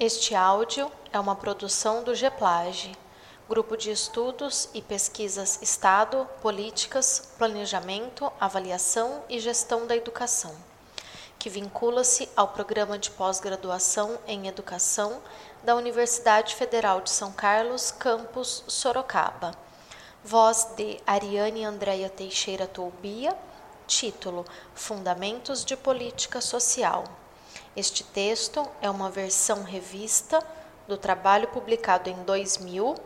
Este áudio é uma produção do GEPLAGE, Grupo de Estudos e Pesquisas Estado, Políticas, Planejamento, Avaliação e Gestão da Educação, que vincula-se ao Programa de Pós-Graduação em Educação da Universidade Federal de São Carlos, campus Sorocaba. Voz de Ariane Andréia Teixeira Toubia, título Fundamentos de Política Social. Este texto é uma versão revista do trabalho publicado em 2000,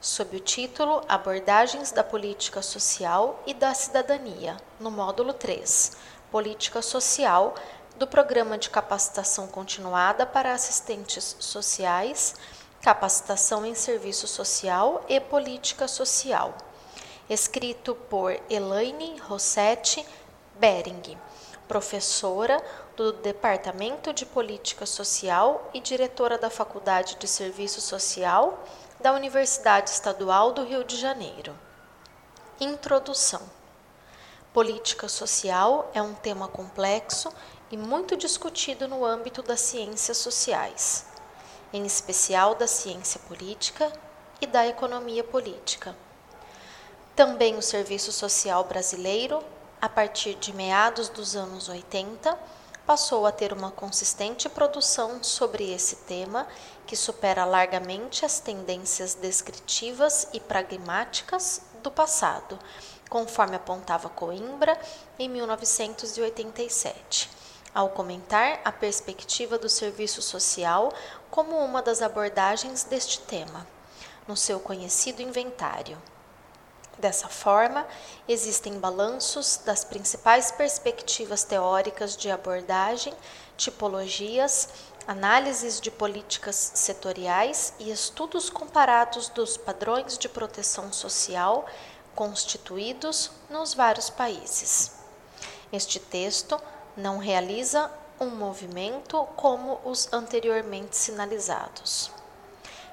sob o título Abordagens da Política Social e da Cidadania, no módulo 3, Política Social, do Programa de Capacitação Continuada para Assistentes Sociais, Capacitação em Serviço Social e Política Social, escrito por Elaine Rossetti Bering, professora do Departamento de Política Social e diretora da Faculdade de Serviço Social da Universidade Estadual do Rio de Janeiro. Introdução: Política social é um tema complexo e muito discutido no âmbito das ciências sociais, em especial da ciência política e da economia política. Também o serviço social brasileiro, a partir de meados dos anos 80, passou a ter uma consistente produção sobre esse tema que supera largamente as tendências descritivas e pragmáticas do passado, conforme apontava Coimbra em 1987, ao comentar a perspectiva do serviço social como uma das abordagens deste tema, no seu conhecido inventário. Dessa forma, existem balanços das principais perspectivas teóricas de abordagem, tipologias, análises de políticas setoriais e estudos comparados dos padrões de proteção social constituídos nos vários países. Este texto não realiza um movimento como os anteriormente sinalizados.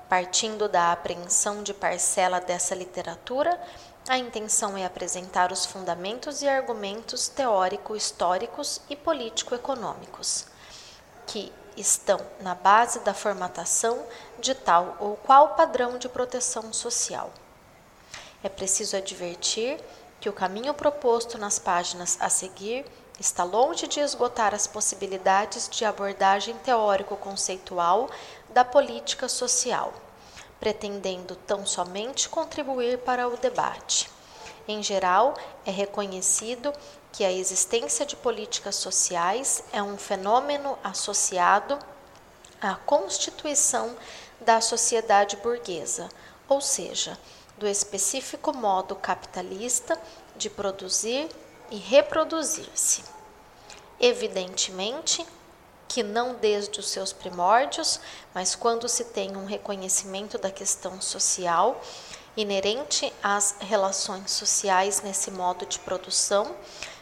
Partindo da apreensão de parcela dessa literatura, a intenção é apresentar os fundamentos e argumentos teórico-históricos e político-econômicos, que estão na base da formatação de tal ou qual padrão de proteção social. É preciso advertir que o caminho proposto nas páginas a seguir está longe de esgotar as possibilidades de abordagem teórico-conceitual da política social pretendendo tão somente contribuir para o debate. Em geral, é reconhecido que a existência de políticas sociais é um fenômeno associado à constituição da sociedade burguesa, ou seja, do específico modo capitalista de produzir e reproduzir-se. Evidentemente, que não desde os seus primórdios, mas quando se tem um reconhecimento da questão social inerente às relações sociais nesse modo de produção,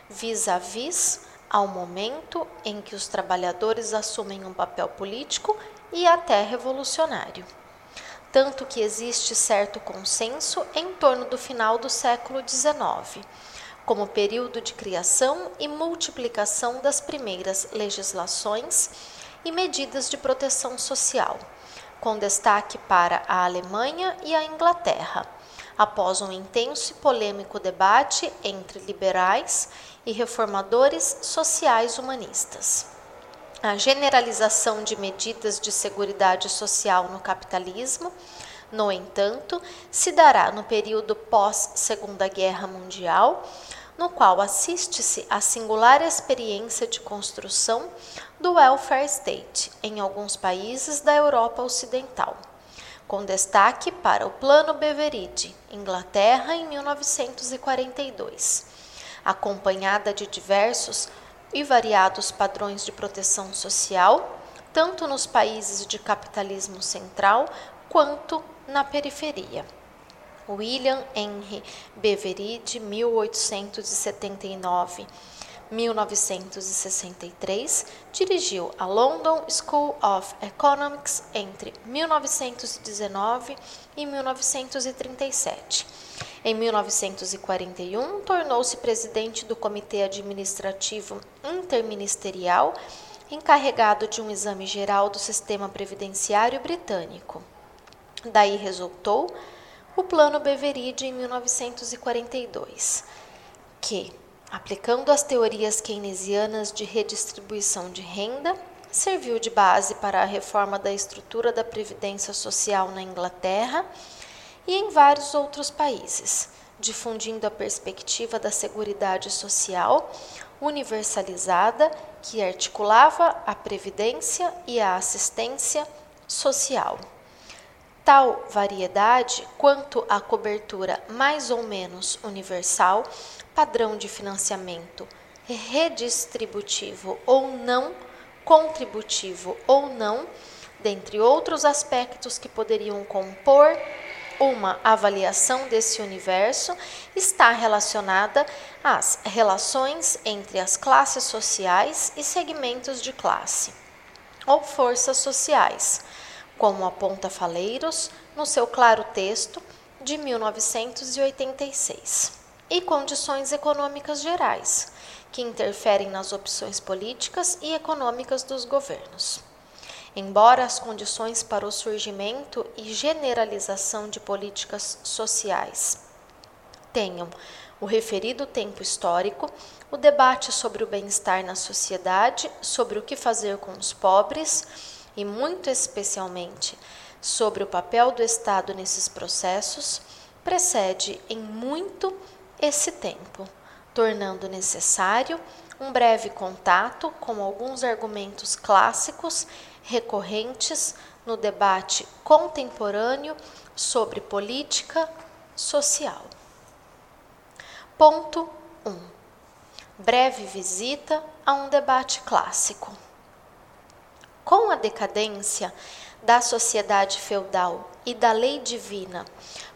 vis-à-vis ao momento em que os trabalhadores assumem um papel político e até revolucionário. Tanto que existe certo consenso em torno do final do século XIX como período de criação e multiplicação das primeiras legislações e medidas de proteção social, com destaque para a Alemanha e a Inglaterra, após um intenso e polêmico debate entre liberais e reformadores sociais humanistas. A generalização de medidas de seguridade social no capitalismo, no entanto, se dará no período pós-Segunda Guerra Mundial no qual assiste-se à singular experiência de construção do welfare state em alguns países da Europa Ocidental, com destaque para o Plano Beveridge, Inglaterra, em 1942, acompanhada de diversos e variados padrões de proteção social, tanto nos países de capitalismo central quanto na periferia. William Henry Beveridge, 1879 1963, dirigiu a London School of Economics entre 1919 e 1937. Em 1941, tornou-se presidente do Comitê Administrativo Interministerial encarregado de um exame geral do sistema previdenciário britânico. Daí resultou o Plano Beveridge em 1942, que, aplicando as teorias keynesianas de redistribuição de renda, serviu de base para a reforma da estrutura da previdência social na Inglaterra e em vários outros países, difundindo a perspectiva da seguridade social universalizada que articulava a previdência e a assistência social. Tal variedade quanto à cobertura mais ou menos universal, padrão de financiamento redistributivo ou não, contributivo ou não, dentre outros aspectos que poderiam compor uma avaliação desse universo está relacionada às relações entre as classes sociais e segmentos de classe, ou forças sociais, como aponta Faleiros no seu claro texto de 1986, e condições econômicas gerais, que interferem nas opções políticas e econômicas dos governos. Embora as condições para o surgimento e generalização de políticas sociais tenham o referido tempo histórico, o debate sobre o bem-estar na sociedade, sobre o que fazer com os pobres e, muito especialmente, sobre o papel do Estado nesses processos, precede em muito esse tempo, tornando necessário um breve contato com alguns argumentos clássicos recorrentes no debate contemporâneo sobre política social. Ponto 1. Um, breve visita a um debate clássico. Com a decadência da sociedade feudal e da lei divina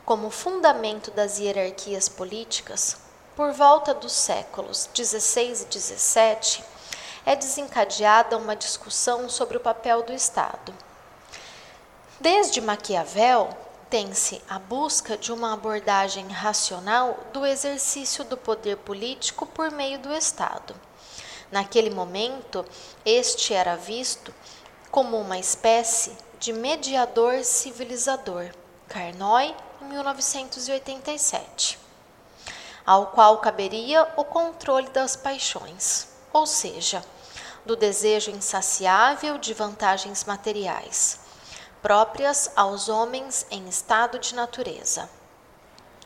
como fundamento das hierarquias políticas, por volta dos séculos 16 e 17, é desencadeada uma discussão sobre o papel do Estado. Desde Maquiavel, tem-se a busca de uma abordagem racional do exercício do poder político por meio do Estado. Naquele momento, este era visto como uma espécie de mediador civilizador, Carnoy, em 1987, ao qual caberia o controle das paixões ou seja, do desejo insaciável de vantagens materiais, próprias aos homens em estado de natureza.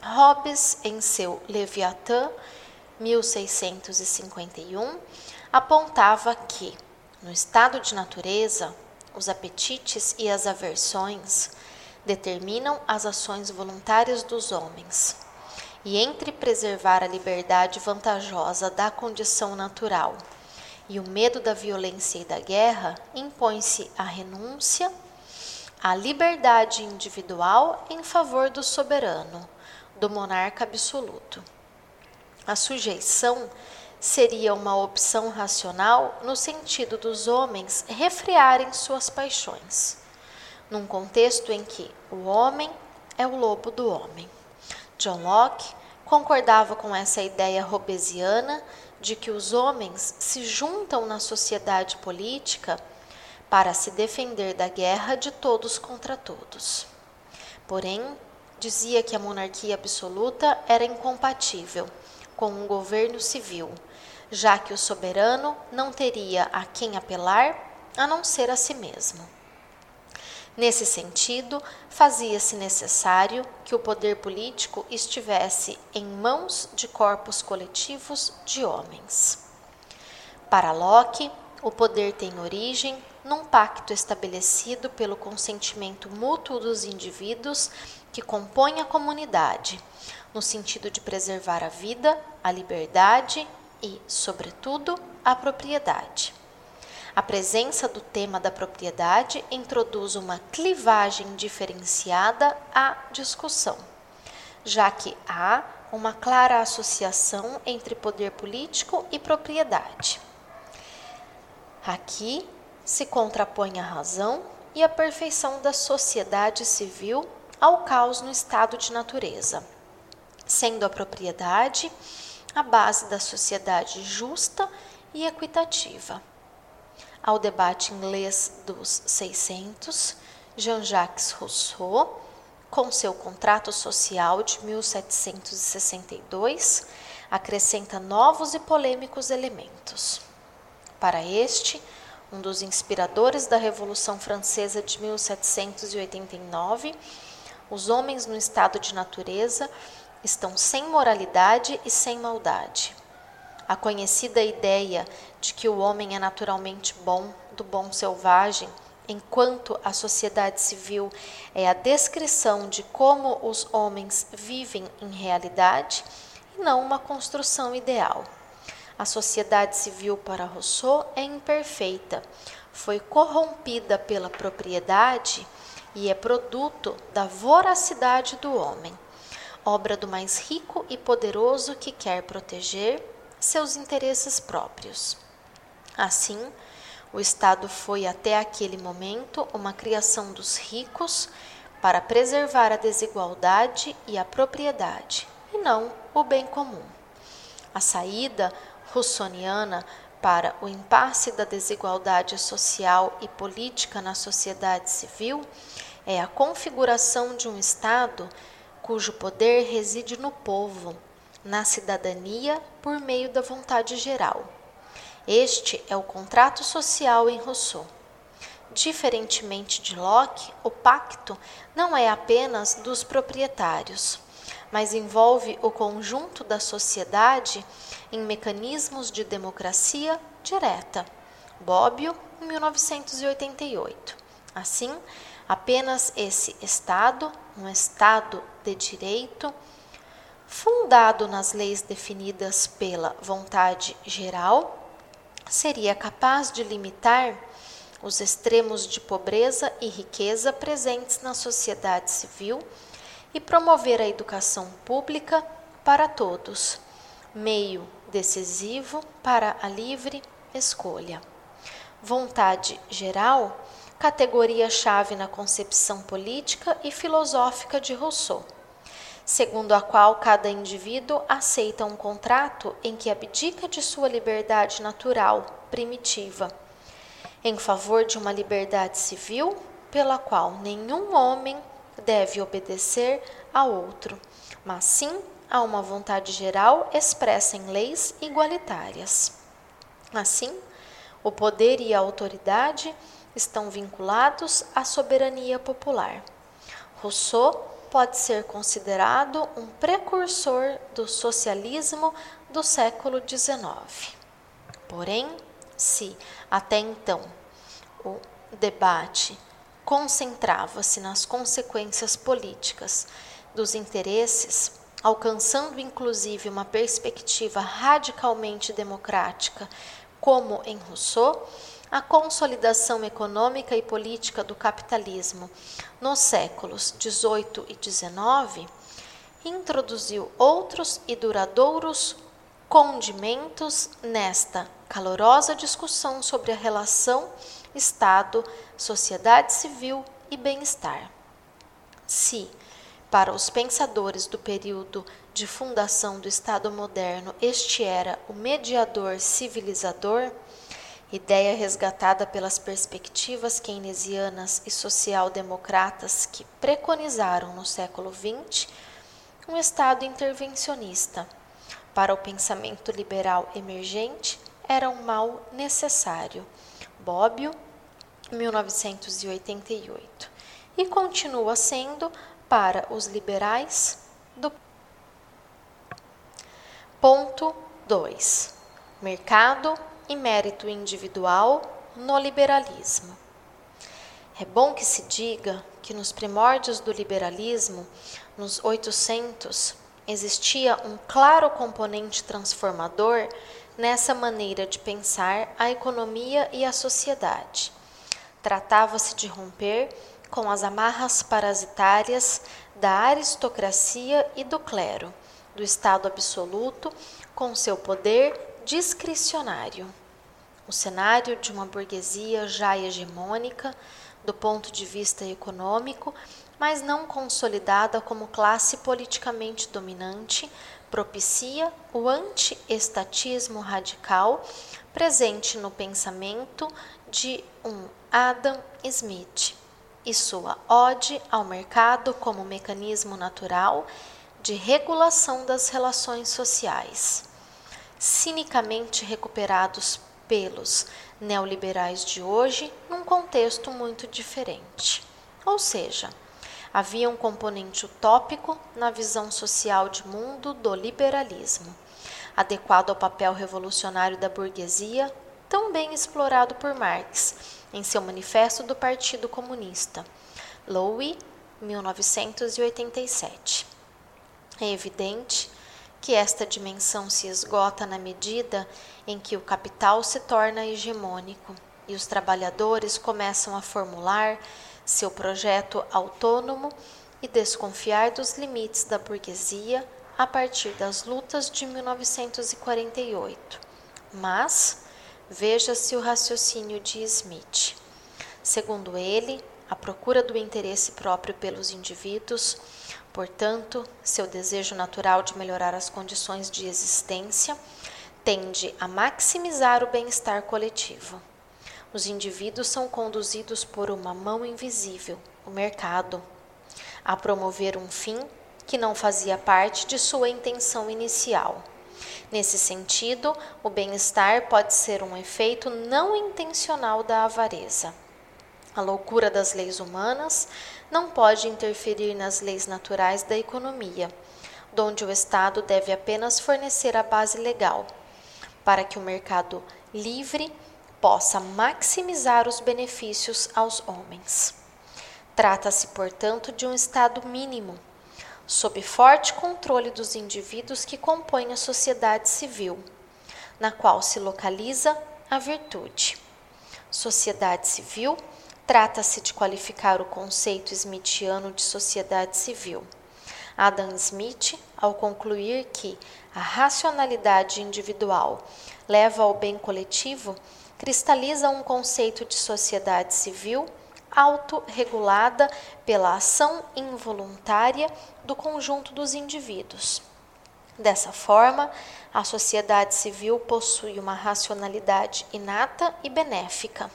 Hobbes, em seu Leviatã, 1651, apontava que, no estado de natureza, os apetites e as aversões determinam as ações voluntárias dos homens e entre preservar a liberdade vantajosa da condição natural e o medo da violência e da guerra, impõe-se a renúncia à liberdade individual em favor do soberano, do monarca absoluto. A sujeição seria uma opção racional no sentido dos homens refrearem suas paixões, num contexto em que o homem é o lobo do homem. John Locke concordava com essa ideia robesiana de que os homens se juntam na sociedade política para se defender da guerra de todos contra todos. Porém, dizia que a monarquia absoluta era incompatível com um governo civil, já que o soberano não teria a quem apelar a não ser a si mesmo. Nesse sentido, fazia-se necessário que o poder político estivesse em mãos de corpos coletivos de homens. Para Locke, o poder tem origem num pacto estabelecido pelo consentimento mútuo dos indivíduos que compõem a comunidade, no sentido de preservar a vida, a liberdade e, sobretudo, a propriedade. A presença do tema da propriedade introduz uma clivagem diferenciada à discussão, já que há uma clara associação entre poder político e propriedade. Aqui se contrapõe a razão e a perfeição da sociedade civil ao caos no estado de natureza, sendo a propriedade a base da sociedade justa e equitativa. ao debate inglês dos 600, Jean-Jacques Rousseau, com seu contrato social de 1762, acrescenta novos e polêmicos elementos. Para este, um dos inspiradores da Revolução Francesa de 1789, os homens no estado de natureza estão sem moralidade e sem maldade. A conhecida ideia de que o homem é naturalmente bom, do bom selvagem, enquanto a sociedade civil é a descrição de como os homens vivem em realidade e não uma construção ideal. A sociedade civil para Rousseau é imperfeita, foi corrompida pela propriedade e é produto da voracidade do homem, obra do mais rico e poderoso que quer proteger seus interesses próprios. Assim, o Estado foi até aquele momento uma criação dos ricos para preservar a desigualdade e a propriedade, e não o bem comum. A saída russoniana para o impasse da desigualdade social e política na sociedade civil é a configuração de um Estado cujo poder reside no povo, na cidadania por meio da vontade geral este é o contrato social em Rousseau. Diferentemente de Locke, o pacto não é apenas dos proprietários, mas envolve o conjunto da sociedade em mecanismos de democracia direta. Bobbio, 1988. Assim, apenas esse Estado, um Estado de direito, fundado nas leis definidas pela vontade geral, seria capaz de limitar os extremos de pobreza e riqueza presentes na sociedade civil e promover a educação pública para todos, meio decisivo para a livre escolha. Vontade geral, categoria-chave na concepção política e filosófica de Rousseau segundo a qual cada indivíduo aceita um contrato em que abdica de sua liberdade natural, primitiva, em favor de uma liberdade civil pela qual nenhum homem deve obedecer a outro, mas sim a uma vontade geral expressa em leis igualitárias. Assim, o poder e a autoridade estão vinculados à soberania popular. Rousseau pode ser considerado um precursor do socialismo do século XIX. Porém, se até então o debate concentrava-se nas consequências políticas dos interesses, alcançando inclusive uma perspectiva radicalmente democrática, como em Rousseau, a consolidação econômica e política do capitalismo nos séculos XVIII e XIX introduziu outros e duradouros condimentos nesta calorosa discussão sobre a relação Estado, sociedade civil e bem-estar. Se, para os pensadores do período de fundação do Estado moderno, este era o mediador civilizador, ideia resgatada pelas perspectivas keynesianas e social-democratas que preconizaram no século XX um Estado intervencionista. Para o pensamento liberal emergente, era um mal necessário. Bobbio, 1988. E continua sendo para os liberais do ponto 2. Mercado e mérito individual no liberalismo. É bom que se diga que nos primórdios do liberalismo, nos 800, existia um claro componente transformador nessa maneira de pensar a economia e a sociedade. Tratava-se de romper com as amarras parasitárias da aristocracia e do clero, do Estado absoluto, com seu poder discricionário. O cenário de uma burguesia já hegemônica do ponto de vista econômico, mas não consolidada como classe politicamente dominante, propicia o anti-estatismo radical presente no pensamento de um Adam Smith e sua ode ao mercado como mecanismo natural de regulação das relações sociais, cinicamente recuperados pelos neoliberais de hoje num contexto muito diferente. Ou seja, havia um componente utópico na visão social de mundo do liberalismo, adequado ao papel revolucionário da burguesia, tão bem explorado por Marx em seu Manifesto do Partido Comunista, Lowy, 1987. É evidente que esta dimensão se esgota na medida em que o capital se torna hegemônico e os trabalhadores começam a formular seu projeto autônomo e desconfiar dos limites da burguesia a partir das lutas de 1948. Mas veja-se o raciocínio de Smith. Segundo ele, a procura do interesse próprio pelos indivíduos, portanto, seu desejo natural de melhorar as condições de existência, tende a maximizar o bem-estar coletivo. Os indivíduos são conduzidos por uma mão invisível, o mercado, a promover um fim que não fazia parte de sua intenção inicial. Nesse sentido, o bem-estar pode ser um efeito não intencional da avareza. A loucura das leis humanas não pode interferir nas leis naturais da economia, onde o Estado deve apenas fornecer a base legal, para que o mercado livre possa maximizar os benefícios aos homens. Trata-se, portanto, de um estado mínimo, sob forte controle dos indivíduos que compõem a sociedade civil, na qual se localiza a virtude. Sociedade civil trata-se de qualificar o conceito smithiano de sociedade civil. Adam Smith, ao concluir que a racionalidade individual leva ao bem coletivo, cristaliza um conceito de sociedade civil autorregulada pela ação involuntária do conjunto dos indivíduos. Dessa forma, a sociedade civil possui uma racionalidade inata e benéfica.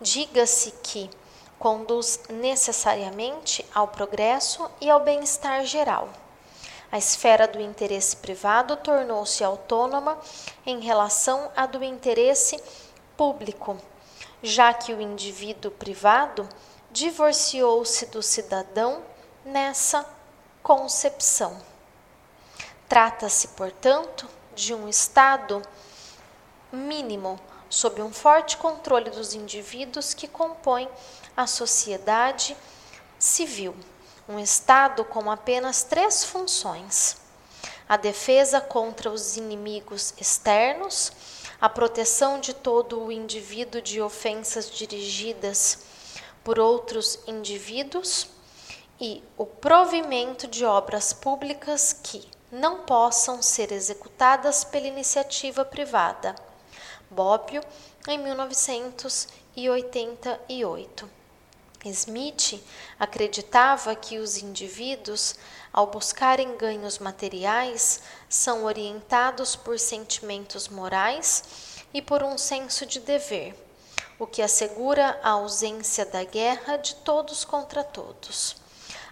Diga-se que conduz necessariamente ao progresso e ao bem-estar geral. A esfera do interesse privado tornou-se autônoma em relação à do interesse público, já que o indivíduo privado divorciou-se do cidadão nessa concepção. Trata-se, portanto, de um Estado mínimo sob um forte controle dos indivíduos que compõem a sociedade civil. Um Estado com apenas três funções: a defesa contra os inimigos externos, a proteção de todo o indivíduo de ofensas dirigidas por outros indivíduos e o provimento de obras públicas que não possam ser executadas pela iniciativa privada. Bobbio, em 1988. Smith acreditava que os indivíduos, ao buscarem ganhos materiais, são orientados por sentimentos morais e por um senso de dever, o que assegura a ausência da guerra de todos contra todos.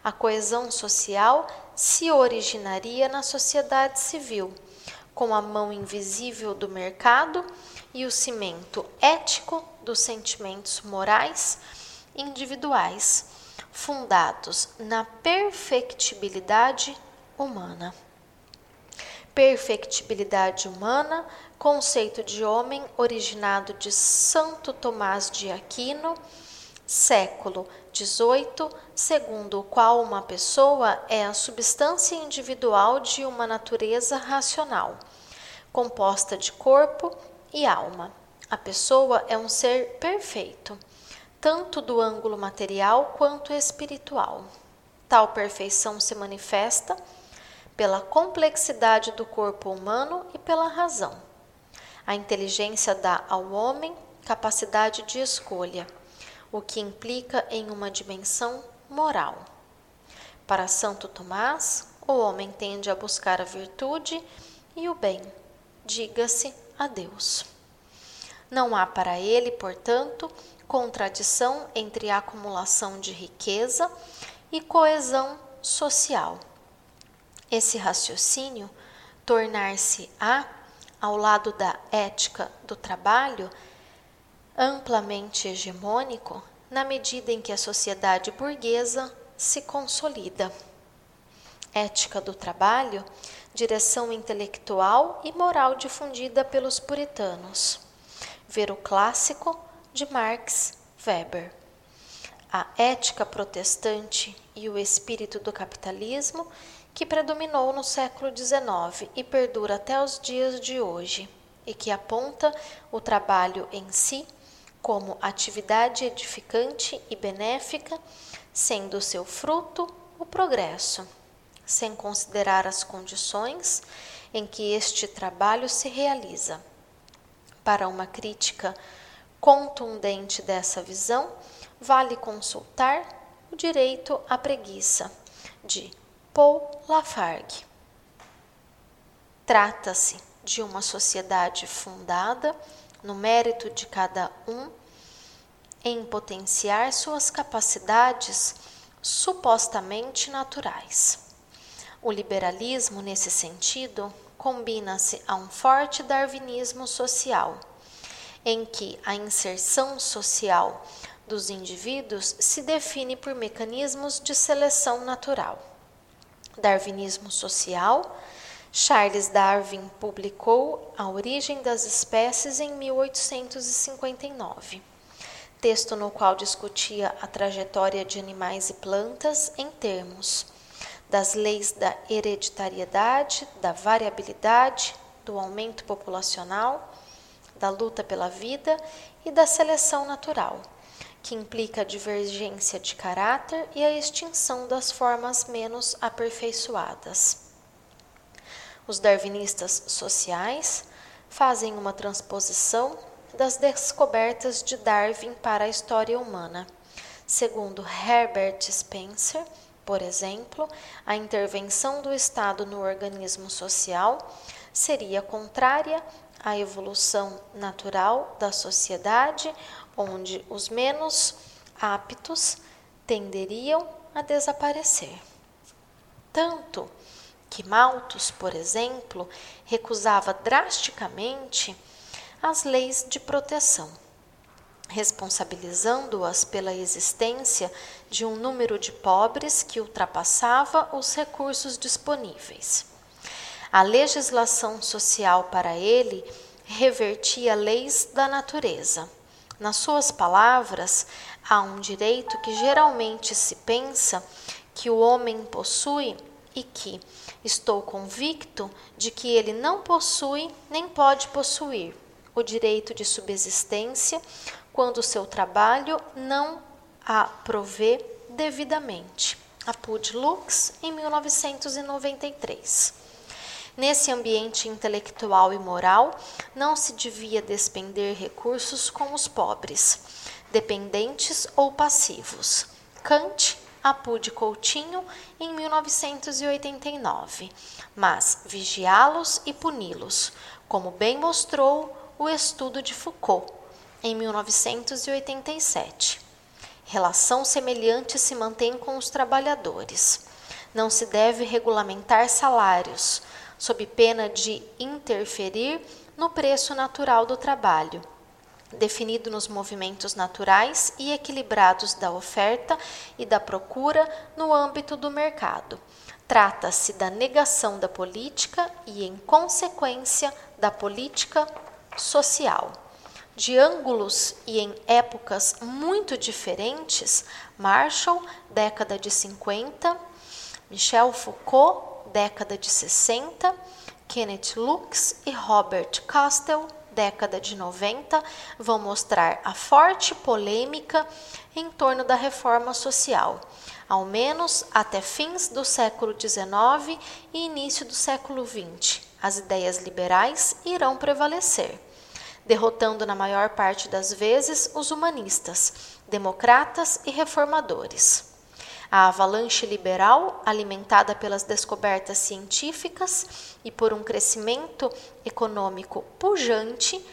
A coesão social se originaria na sociedade civil, com a mão invisível do mercado e o cimento ético dos sentimentos morais individuais, fundados na perfectibilidade humana. Perfectibilidade humana, conceito de homem originado de Santo Tomás de Aquino, século XVIII, segundo o qual uma pessoa é a substância individual de uma natureza racional, composta de corpo e alma. A pessoa é um ser perfeito tanto do ângulo material quanto espiritual. Tal perfeição se manifesta pela complexidade do corpo humano e pela razão. A inteligência dá ao homem capacidade de escolha, o que implica em uma dimensão moral. Para Santo Tomás, o homem tende a buscar a virtude e o bem, diga-se a Deus. Não há para ele, portanto, contradição entre a acumulação de riqueza e coesão social. Esse raciocínio tornar-se-á, ao lado da ética do trabalho, amplamente hegemônico na medida em que a sociedade burguesa se consolida. Ética do trabalho, direção intelectual e moral difundida pelos puritanos. Ver o clássico de Marx Weber. A ética protestante e o espírito do capitalismo que predominou no século XIX e perdura até os dias de hoje, e que aponta o trabalho em si como atividade edificante e benéfica, sendo seu fruto o progresso, sem considerar as condições em que este trabalho se realiza. Para uma crítica contundente dessa visão, vale consultar o direito à preguiça, de Paul Lafargue. Trata-se de uma sociedade fundada no mérito de cada um em potenciar suas capacidades supostamente naturais. O liberalismo, nesse sentido, combina-se a um forte darwinismo social, em que a inserção social dos indivíduos se define por mecanismos de seleção natural. Darwinismo social Charles Darwin publicou A Origem das Espécies em 1859, texto no qual discutia a trajetória de animais e plantas em termos das leis da hereditariedade, da variabilidade, do aumento populacional, da luta pela vida e da seleção natural, que implica a divergência de caráter e a extinção das formas menos aperfeiçoadas. Os darwinistas sociais fazem uma transposição das descobertas de Darwin para a história humana. Segundo Herbert Spencer, por exemplo, a intervenção do Estado no organismo social seria contrária à evolução natural da sociedade, onde os menos aptos tenderiam a desaparecer. Tanto que Malthus, por exemplo, recusava drasticamente as leis de proteção, responsabilizando-as pela existência de um número de pobres que ultrapassava os recursos disponíveis. A legislação social para ele revertia leis da natureza. Nas suas palavras, há um direito que geralmente se pensa que o homem possui e que estou convicto de que ele não possui nem pode possuir o direito de subsistência quando seu trabalho não a provê devidamente. Apud Lux, em 1993. Nesse ambiente intelectual e moral, não se devia despender recursos com os pobres, dependentes ou passivos. Kant Apude Coutinho em 1989, mas vigiá-los e puni-los, como bem mostrou o estudo de Foucault em 1987. Relação semelhante se mantém com os trabalhadores. Não se deve regulamentar salários, sob pena de interferir no preço natural do trabalho definido nos movimentos naturais e equilibrados da oferta e da procura no âmbito do mercado. Trata-se da negação da política e, em consequência, da política social. De ângulos e em épocas muito diferentes, Marshall, década de 50, Michel Foucault, década de 60, Kenneth Lux e Robert Castell, década de 90 vão mostrar a forte polêmica em torno da reforma social, ao menos até fins do século XIX e início do século XX. As ideias liberais irão prevalecer, derrotando na maior parte das vezes os humanistas, democratas e reformadores. A avalanche liberal, alimentada pelas descobertas científicas e por um crescimento econômico pujante,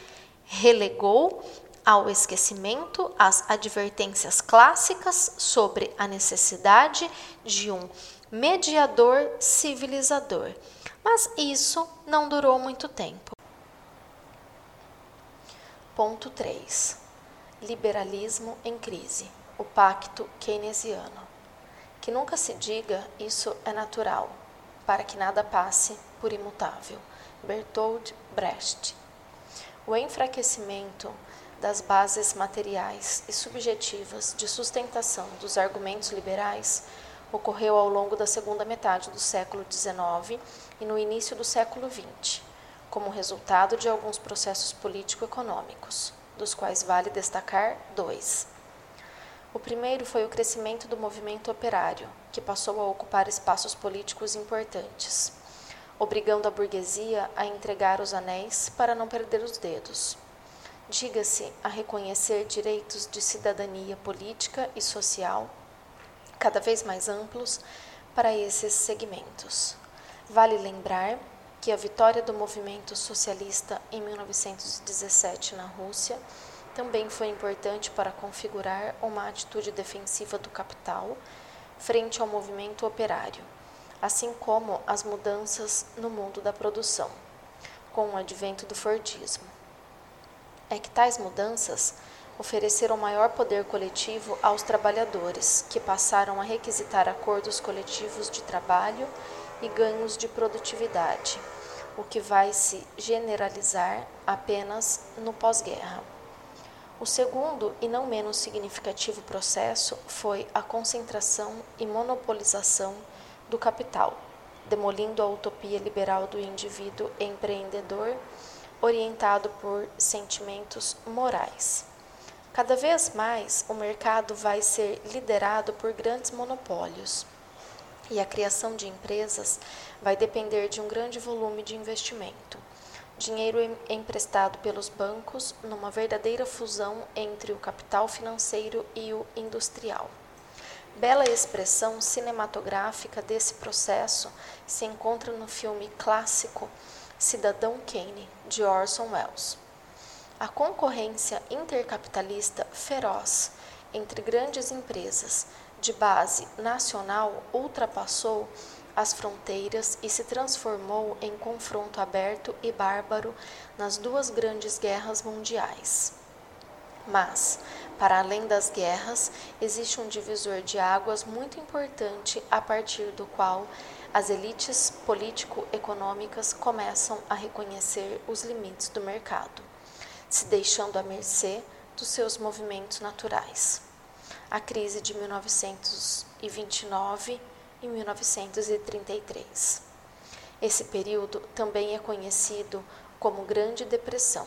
relegou ao esquecimento as advertências clássicas sobre a necessidade de um mediador civilizador. Mas isso não durou muito tempo. Ponto 3. Liberalismo em crise. O pacto keynesiano. Que nunca se diga isso é natural, para que nada passe por imutável. Bertold Brecht. O enfraquecimento das bases materiais e subjetivas de sustentação dos argumentos liberais ocorreu ao longo da segunda metade do século XIX e no início do século XX, como resultado de alguns processos político-econômicos, dos quais vale destacar dois. O primeiro foi o crescimento do movimento operário, que passou a ocupar espaços políticos importantes, obrigando a burguesia a entregar os anéis para não perder os dedos diga-se a reconhecer direitos de cidadania política e social cada vez mais amplos para esses segmentos. Vale lembrar que a vitória do movimento socialista em 1917 na Rússia também foi importante para configurar uma atitude defensiva do capital frente ao movimento operário, assim como as mudanças no mundo da produção, com o advento do Fordismo. É que tais mudanças ofereceram maior poder coletivo aos trabalhadores, que passaram a requisitar acordos coletivos de trabalho e ganhos de produtividade, o que vai se generalizar apenas no pós-guerra. O segundo e não menos significativo processo foi a concentração e monopolização do capital, demolindo a utopia liberal do indivíduo empreendedor orientado por sentimentos morais. Cada vez mais, o mercado vai ser liderado por grandes monopólios e a criação de empresas vai depender de um grande volume de investimento. Dinheiro emprestado pelos bancos numa verdadeira fusão entre o capital financeiro e o industrial. Bela expressão cinematográfica desse processo se encontra no filme clássico Cidadão Kane, de Orson Welles. A concorrência intercapitalista feroz entre grandes empresas de base nacional ultrapassou as fronteiras e se transformou em confronto aberto e bárbaro nas duas grandes guerras mundiais. Mas, para além das guerras, existe um divisor de águas muito importante a partir do qual as elites político-econômicas começam a reconhecer os limites do mercado, se deixando à mercê dos seus movimentos naturais. A crise de 1929 e 1933. Esse período também é conhecido como Grande Depressão.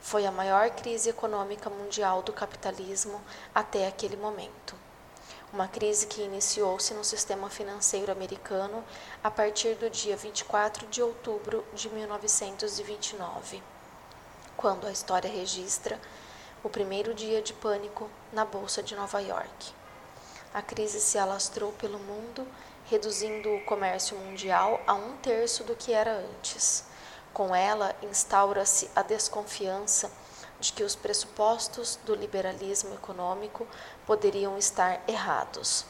Foi a maior crise econômica mundial do capitalismo até aquele momento uma crise que iniciou-se no sistema financeiro americano a partir do dia 24 de outubro de 1929, quando a história registra o primeiro dia de pânico na Bolsa de Nova York. A crise se alastrou pelo mundo, reduzindo o comércio mundial a um terço do que era antes. Com ela, instaura-se a desconfiança de que os pressupostos do liberalismo econômico poderiam estar errados.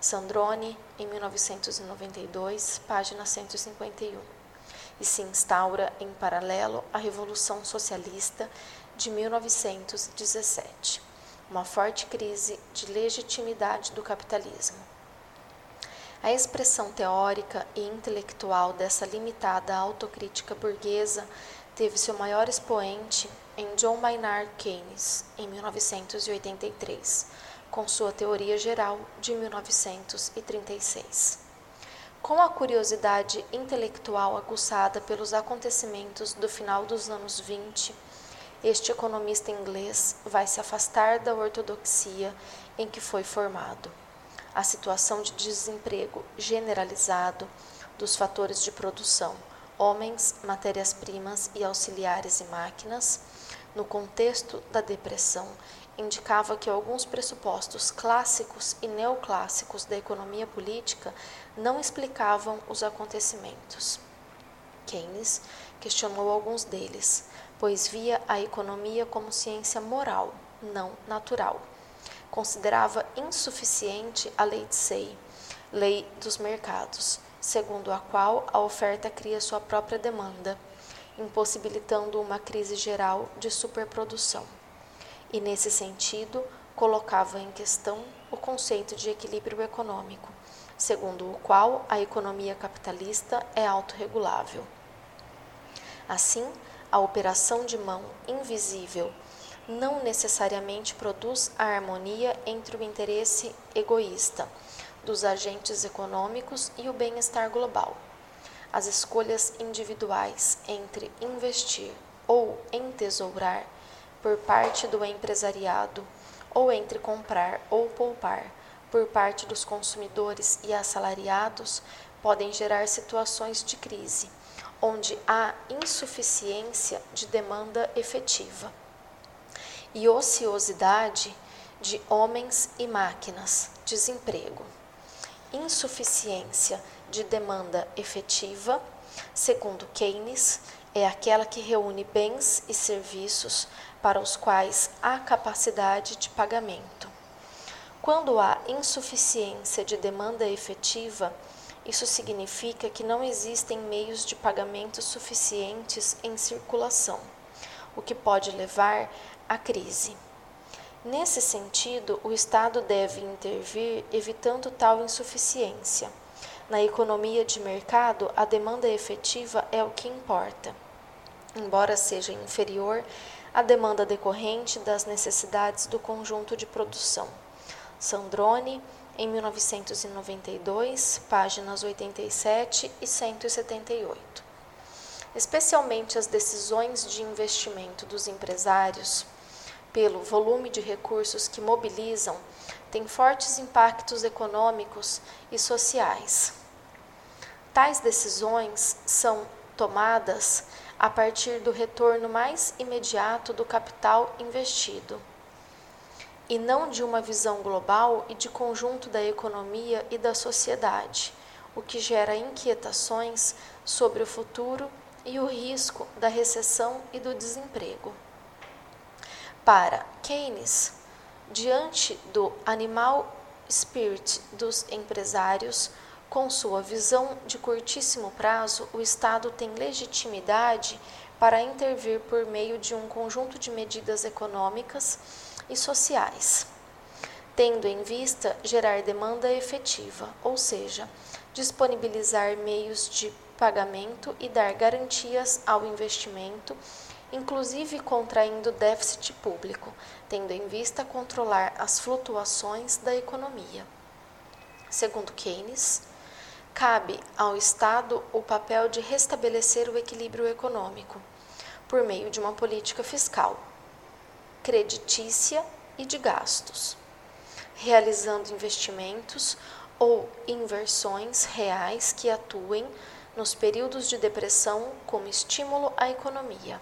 Sandrone, em 1992, página 151. E se instaura em paralelo à Revolução Socialista de 1917, uma forte crise de legitimidade do capitalismo. A expressão teórica e intelectual dessa limitada autocrítica burguesa teve seu maior expoente em John Maynard Keynes, em 1983, com sua teoria geral de 1936. Com a curiosidade intelectual aguçada pelos acontecimentos do final dos anos 20, este economista inglês vai se afastar da ortodoxia em que foi formado. A situação de desemprego generalizado dos fatores de produção, homens, matérias-primas e auxiliares e máquinas, no contexto da depressão, indicava que alguns pressupostos clássicos e neoclássicos da economia política não explicavam os acontecimentos. Keynes questionou alguns deles, pois via a economia como ciência moral, não natural. Considerava insuficiente a lei de Say, lei dos mercados, segundo a qual a oferta cria sua própria demanda, impossibilitando uma crise geral de superprodução. E, nesse sentido, colocava em questão o conceito de equilíbrio econômico, segundo o qual a economia capitalista é autorregulável. Assim, a operação de mão invisível não necessariamente produz a harmonia entre o interesse egoísta dos agentes econômicos e o bem-estar global. As escolhas individuais entre investir ou entesourar por parte do empresariado ou entre comprar ou poupar por parte dos consumidores e assalariados podem gerar situações de crise, onde há insuficiência de demanda efetiva e ociosidade de homens e máquinas, desemprego insuficiência de demanda efetiva, segundo Keynes, é aquela que reúne bens e serviços para os quais há capacidade de pagamento. Quando há insuficiência de demanda efetiva, isso significa que não existem meios de pagamento suficientes em circulação, o que pode levar à crise. Nesse sentido, o Estado deve intervir evitando tal insuficiência. Na economia de mercado, a demanda efetiva é o que importa, embora seja inferior à demanda decorrente das necessidades do conjunto de produção. Sandrone, em 1992, páginas 87 e 178. Especialmente as decisões de investimento dos empresários pelo volume de recursos que mobilizam, tem fortes impactos econômicos e sociais. Tais decisões são tomadas a partir do retorno mais imediato do capital investido, e não de uma visão global e de conjunto da economia e da sociedade, o que gera inquietações sobre o futuro e o risco da recessão e do desemprego. Para Keynes, diante do animal spirit dos empresários, com sua visão de curtíssimo prazo, o Estado tem legitimidade para intervir por meio de um conjunto de medidas econômicas e sociais, tendo em vista gerar demanda efetiva, ou seja, disponibilizar meios de pagamento e dar garantias ao investimento inclusive contraindo déficit público, tendo em vista controlar as flutuações da economia. Segundo Keynes, cabe ao Estado o papel de restabelecer o equilíbrio econômico por meio de uma política fiscal, creditícia e de gastos, realizando investimentos ou inversões reais que atuem nos períodos de depressão como estímulo à economia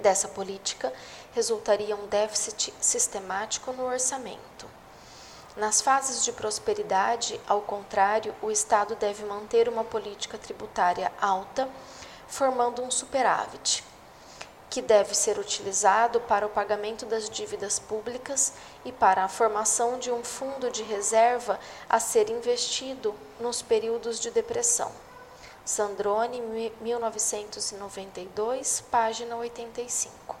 dessa política resultaria um déficit sistemático no orçamento. Nas fases de prosperidade, ao contrário, o Estado deve manter uma política tributária alta, formando um superávit, que deve ser utilizado para o pagamento das dívidas públicas e para a formação de um fundo de reserva a ser investido nos períodos de depressão. Sandrone, 1992, página 85.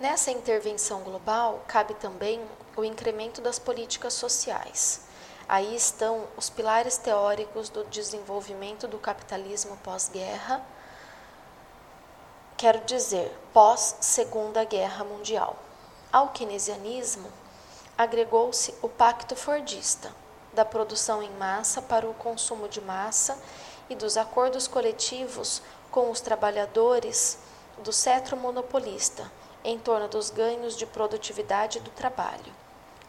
Nessa intervenção global, cabe também o incremento das políticas sociais. Aí estão os pilares teóricos do desenvolvimento do capitalismo pós-guerra, quero dizer, pós-Segunda Guerra Mundial. Ao keynesianismo agregou-se o Pacto Fordista, da produção em massa para o consumo de massa e dos acordos coletivos com os trabalhadores do cetro monopolista em torno dos ganhos de produtividade do trabalho.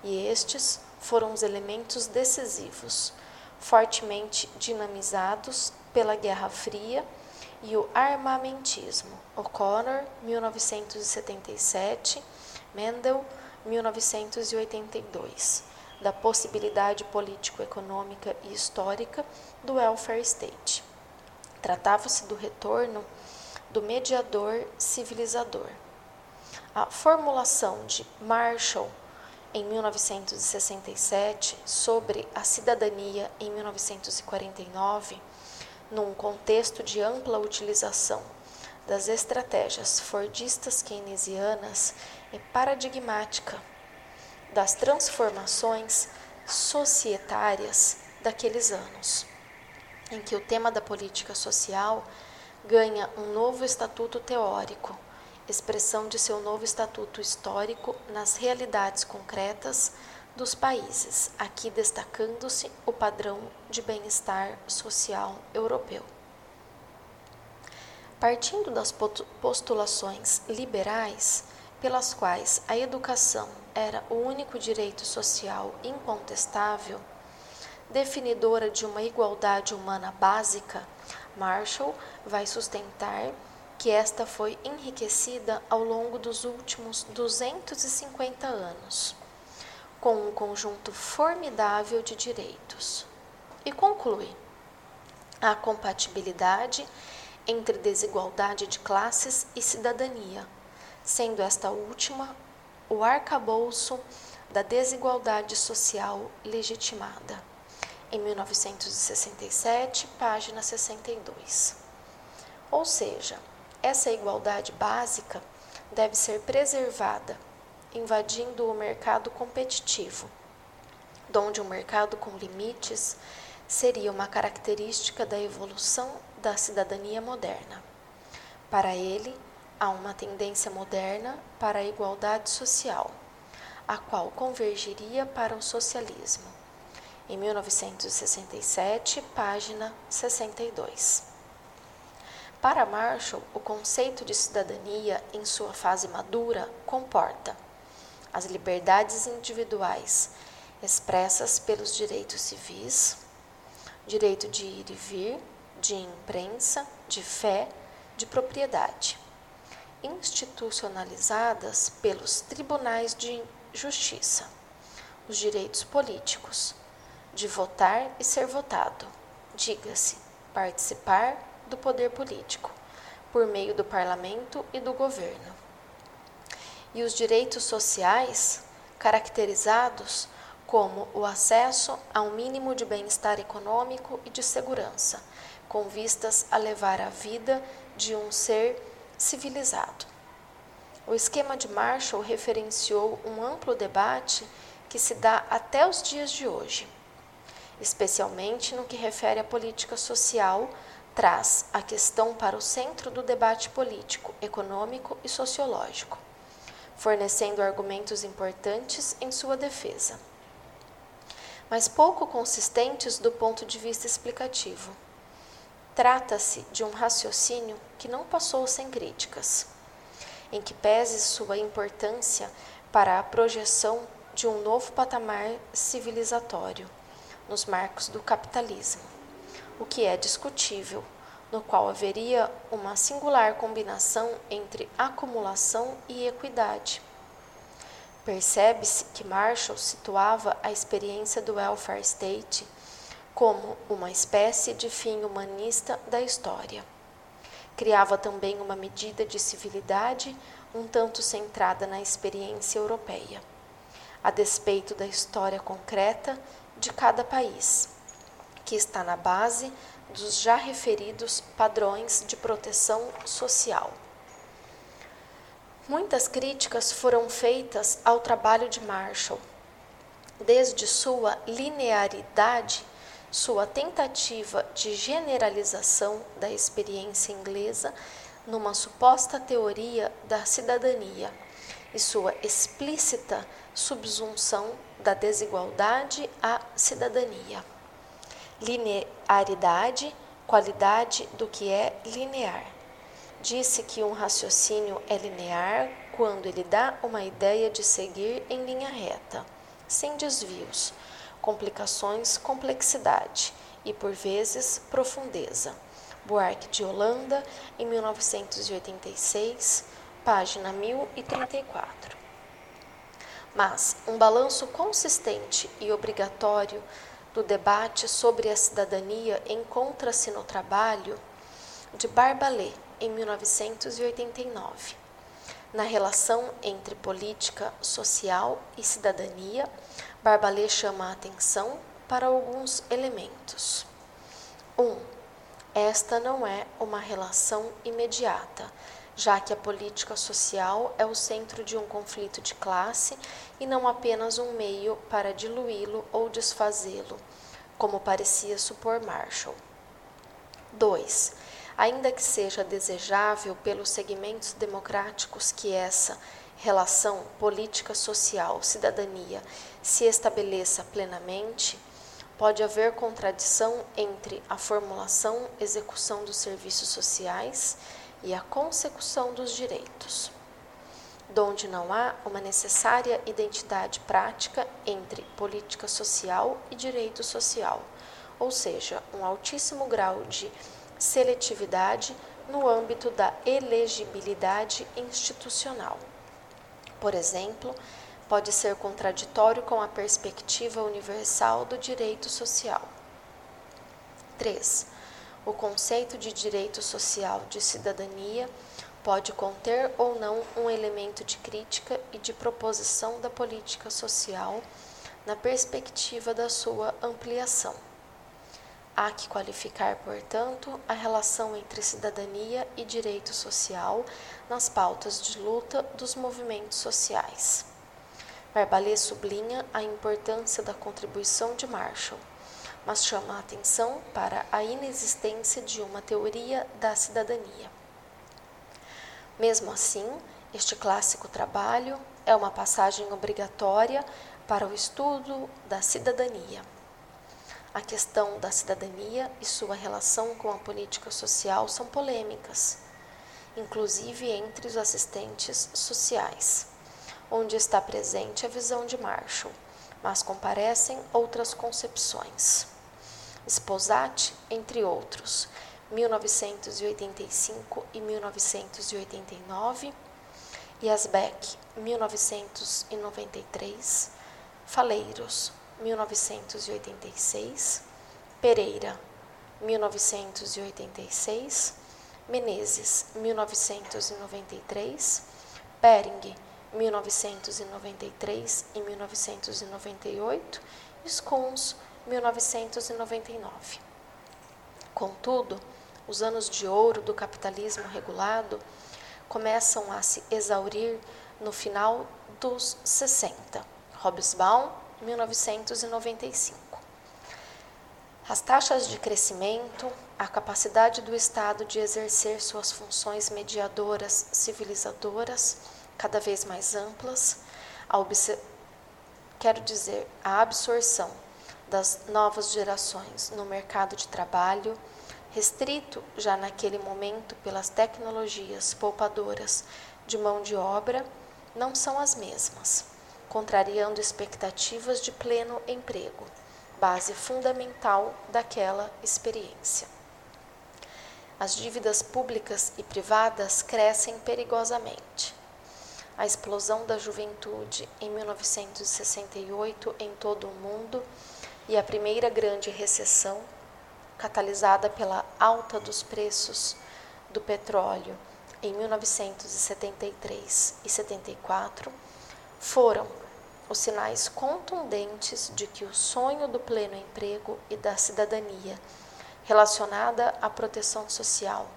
E estes foram os elementos decisivos, fortemente dinamizados pela Guerra Fria e o armamentismo. O'Connor, 1977, Mendel, 1982 da possibilidade político-econômica e histórica do welfare state. Tratava-se do retorno do mediador civilizador. A formulação de Marshall em 1967 sobre a cidadania em 1949, num contexto de ampla utilização das estratégias fordistas keynesianas, é paradigmática das transformações societárias daqueles anos, em que o tema da política social ganha um novo estatuto teórico expressão de seu novo estatuto histórico nas realidades concretas dos países, aqui destacando-se o padrão de bem-estar social europeu. Partindo das postulações liberais, pelas quais a educação era o único direito social incontestável, definidora de uma igualdade humana básica, Marshall vai sustentar que esta foi enriquecida ao longo dos últimos 250 anos, com um conjunto formidável de direitos. E conclui: a compatibilidade entre desigualdade de classes e cidadania, sendo esta última o arcabouço da desigualdade social legitimada. Em 1967, página 62. Ou seja, essa igualdade básica deve ser preservada, invadindo o mercado competitivo, donde um mercado com limites seria uma característica da evolução da cidadania moderna. Para ele, há uma tendência moderna para a igualdade social, a qual convergiria para o socialismo. Em 1967, página 62. Para Marshall, o conceito de cidadania em sua fase madura comporta as liberdades individuais expressas pelos direitos civis, direito de ir e vir, de imprensa, de fé, de propriedade, institucionalizadas pelos tribunais de justiça, os direitos políticos, de votar e ser votado, diga-se, participar do poder político, por meio do parlamento e do governo. E os direitos sociais, caracterizados como o acesso a um mínimo de bem-estar econômico e de segurança, com vistas a levar a vida de um ser civilizado. O esquema de Marshall referenciou um amplo debate que se dá até os dias de hoje, especialmente no que refere à política social traz a questão para o centro do debate político, econômico e sociológico, fornecendo argumentos importantes em sua defesa, mas pouco consistentes do ponto de vista explicativo. Trata-se de um raciocínio que não passou sem críticas, em que pese sua importância para a projeção de um novo patamar civilizatório nos marcos do capitalismo o que é discutível, no qual haveria uma singular combinação entre acumulação e equidade. Percebe-se que Marshall situava a experiência do welfare state como uma espécie de fim humanista da história. Criava também uma medida de civilidade um tanto centrada na experiência europeia, a despeito da história concreta de cada país que está na base dos já referidos padrões de proteção social. Muitas críticas foram feitas ao trabalho de Marshall, desde sua linearidade, sua tentativa de generalização da experiência inglesa numa suposta teoria da cidadania e sua explícita subsunção da desigualdade à cidadania linearidade, qualidade do que é linear. Disse que um raciocínio é linear quando ele dá uma ideia de seguir em linha reta, sem desvios, complicações, complexidade e, por vezes, profundeza. Buarque de Holanda, em 1986, página 1034. Mas um balanço consistente e obrigatório do debate sobre a cidadania encontra-se no trabalho de Barbalé, em 1989. Na relação entre política social e cidadania, Barbalê chama a atenção para alguns elementos. 1. Um, esta não é uma relação imediata, já que a política social é o centro de um conflito de classe e não apenas um meio para diluí-lo ou desfazê-lo, como parecia supor Marshall. 2. Ainda que seja desejável pelos segmentos democráticos que essa relação política social cidadania se estabeleça plenamente, pode haver contradição entre a formulação execução dos serviços sociais e a consecução dos direitos, donde não há uma necessária identidade prática entre política social e direito social, ou seja, um altíssimo grau de seletividade no âmbito da elegibilidade institucional. Por exemplo, pode ser contraditório com a perspectiva universal do direito social. 3. O conceito de direito social de cidadania pode conter ou não um elemento de crítica e de proposição da política social na perspectiva da sua ampliação. Há que qualificar, portanto, a relação entre cidadania e direito social nas pautas de luta dos movimentos sociais. Barbalê sublinha a importância da contribuição de Marshall, mas chama a atenção para a inexistência de uma teoria da cidadania. Mesmo assim, este clássico trabalho é uma passagem obrigatória para o estudo da cidadania. A questão da cidadania e sua relação com a política social são polêmicas, inclusive entre os assistentes sociais, onde está presente a visão de Marshall, mas comparecem outras concepções. Sposati, entre outros, 1985 e 1989, Yasbeck, 1993, Faleiros, 1986, Pereira, 1986, Menezes, 1993, Bering, 1993 e 1998, Scons, 1999. Contudo, os anos de ouro do capitalismo regulado começam a se exaurir no final dos 60. Hobsbawm 1995. As taxas de crescimento, a capacidade do Estado de exercer suas funções mediadoras civilizadoras cada vez mais amplas, a quero dizer, a absorção das novas gerações no mercado de trabalho, restrito já naquele momento pelas tecnologias poupadoras de mão de obra, não são as mesmas contrariando expectativas de pleno emprego, base fundamental daquela experiência. As dívidas públicas e privadas crescem perigosamente. A explosão da juventude em 1968 em todo o mundo e a primeira grande recessão, catalisada pela alta dos preços do petróleo em 1973 e 74, foram os sinais contundentes de que o sonho do pleno emprego e da cidadania, relacionada à proteção social,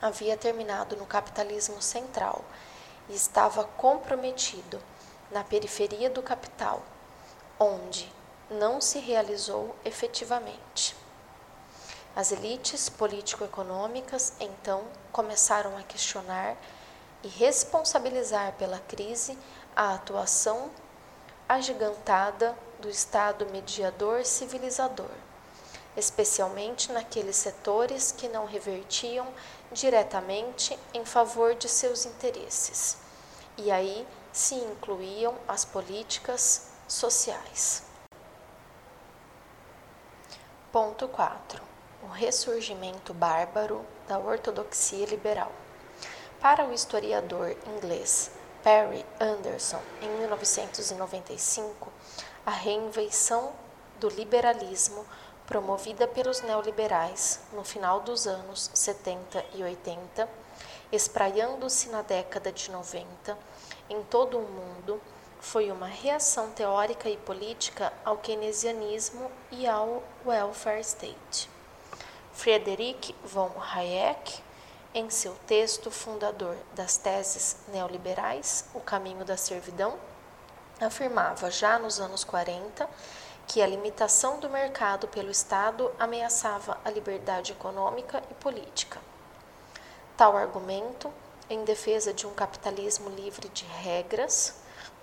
havia terminado no capitalismo central e estava comprometido na periferia do capital, onde não se realizou efetivamente. As elites político-econômicas então começaram a questionar e responsabilizar pela crise a atuação agigantada do Estado mediador civilizador, especialmente naqueles setores que não revertiam diretamente em favor de seus interesses. E aí se incluíam as políticas sociais. Ponto 4. O ressurgimento bárbaro da ortodoxia liberal. Para o historiador inglês Perry Anderson, em 1995, a reinvenção do liberalismo promovida pelos neoliberais no final dos anos 70 e 80, espraiando-se na década de 90 em todo o mundo, foi uma reação teórica e política ao keynesianismo e ao welfare state. Friedrich von Hayek, em seu texto fundador das teses neoliberais, O Caminho da Servidão, afirmava já nos anos 40 que a limitação do mercado pelo Estado ameaçava a liberdade econômica e política. Tal argumento, em defesa de um capitalismo livre de regras,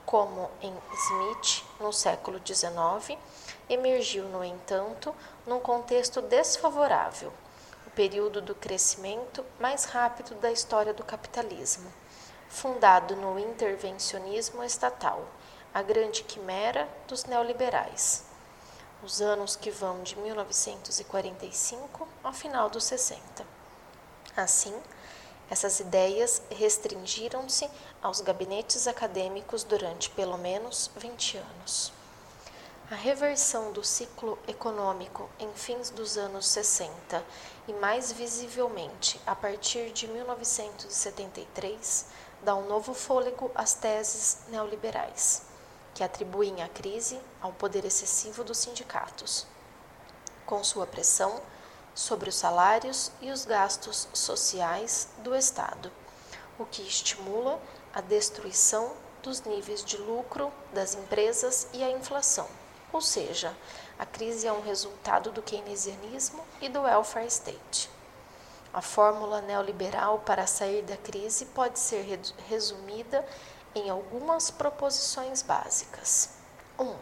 como em Smith no século XIX, emergiu, no entanto, num contexto desfavorável, o período do crescimento mais rápido da história do capitalismo, fundado no intervencionismo estatal, a grande quimera dos neoliberais os anos que vão de 1945 ao final dos 60. Assim, essas ideias restringiram-se aos gabinetes acadêmicos durante pelo menos 20 anos. A reversão do ciclo econômico em fins dos anos 60 e mais visivelmente a partir de 1973 dá um novo fôlego às teses neoliberais que atribuem a crise ao poder excessivo dos sindicatos, com sua pressão sobre os salários e os gastos sociais do Estado, o que estimula a destruição dos níveis de lucro das empresas e a inflação. Ou seja, a crise é um resultado do keynesianismo e do welfare state. A fórmula neoliberal para sair da crise pode ser resumida em algumas proposições básicas. 1. Um,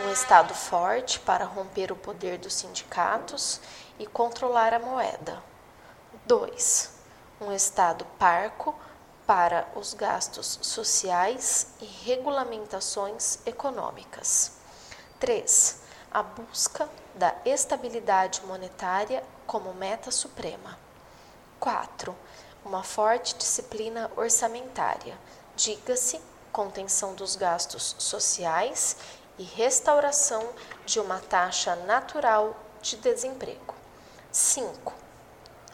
um Estado forte para romper o poder dos sindicatos e controlar a moeda. 2. Um Estado parco para os gastos sociais e regulamentações econômicas. 3. A busca da estabilidade monetária como meta suprema. 4 uma forte disciplina orçamentária, diga-se contenção dos gastos sociais e restauração de uma taxa natural de desemprego. 5.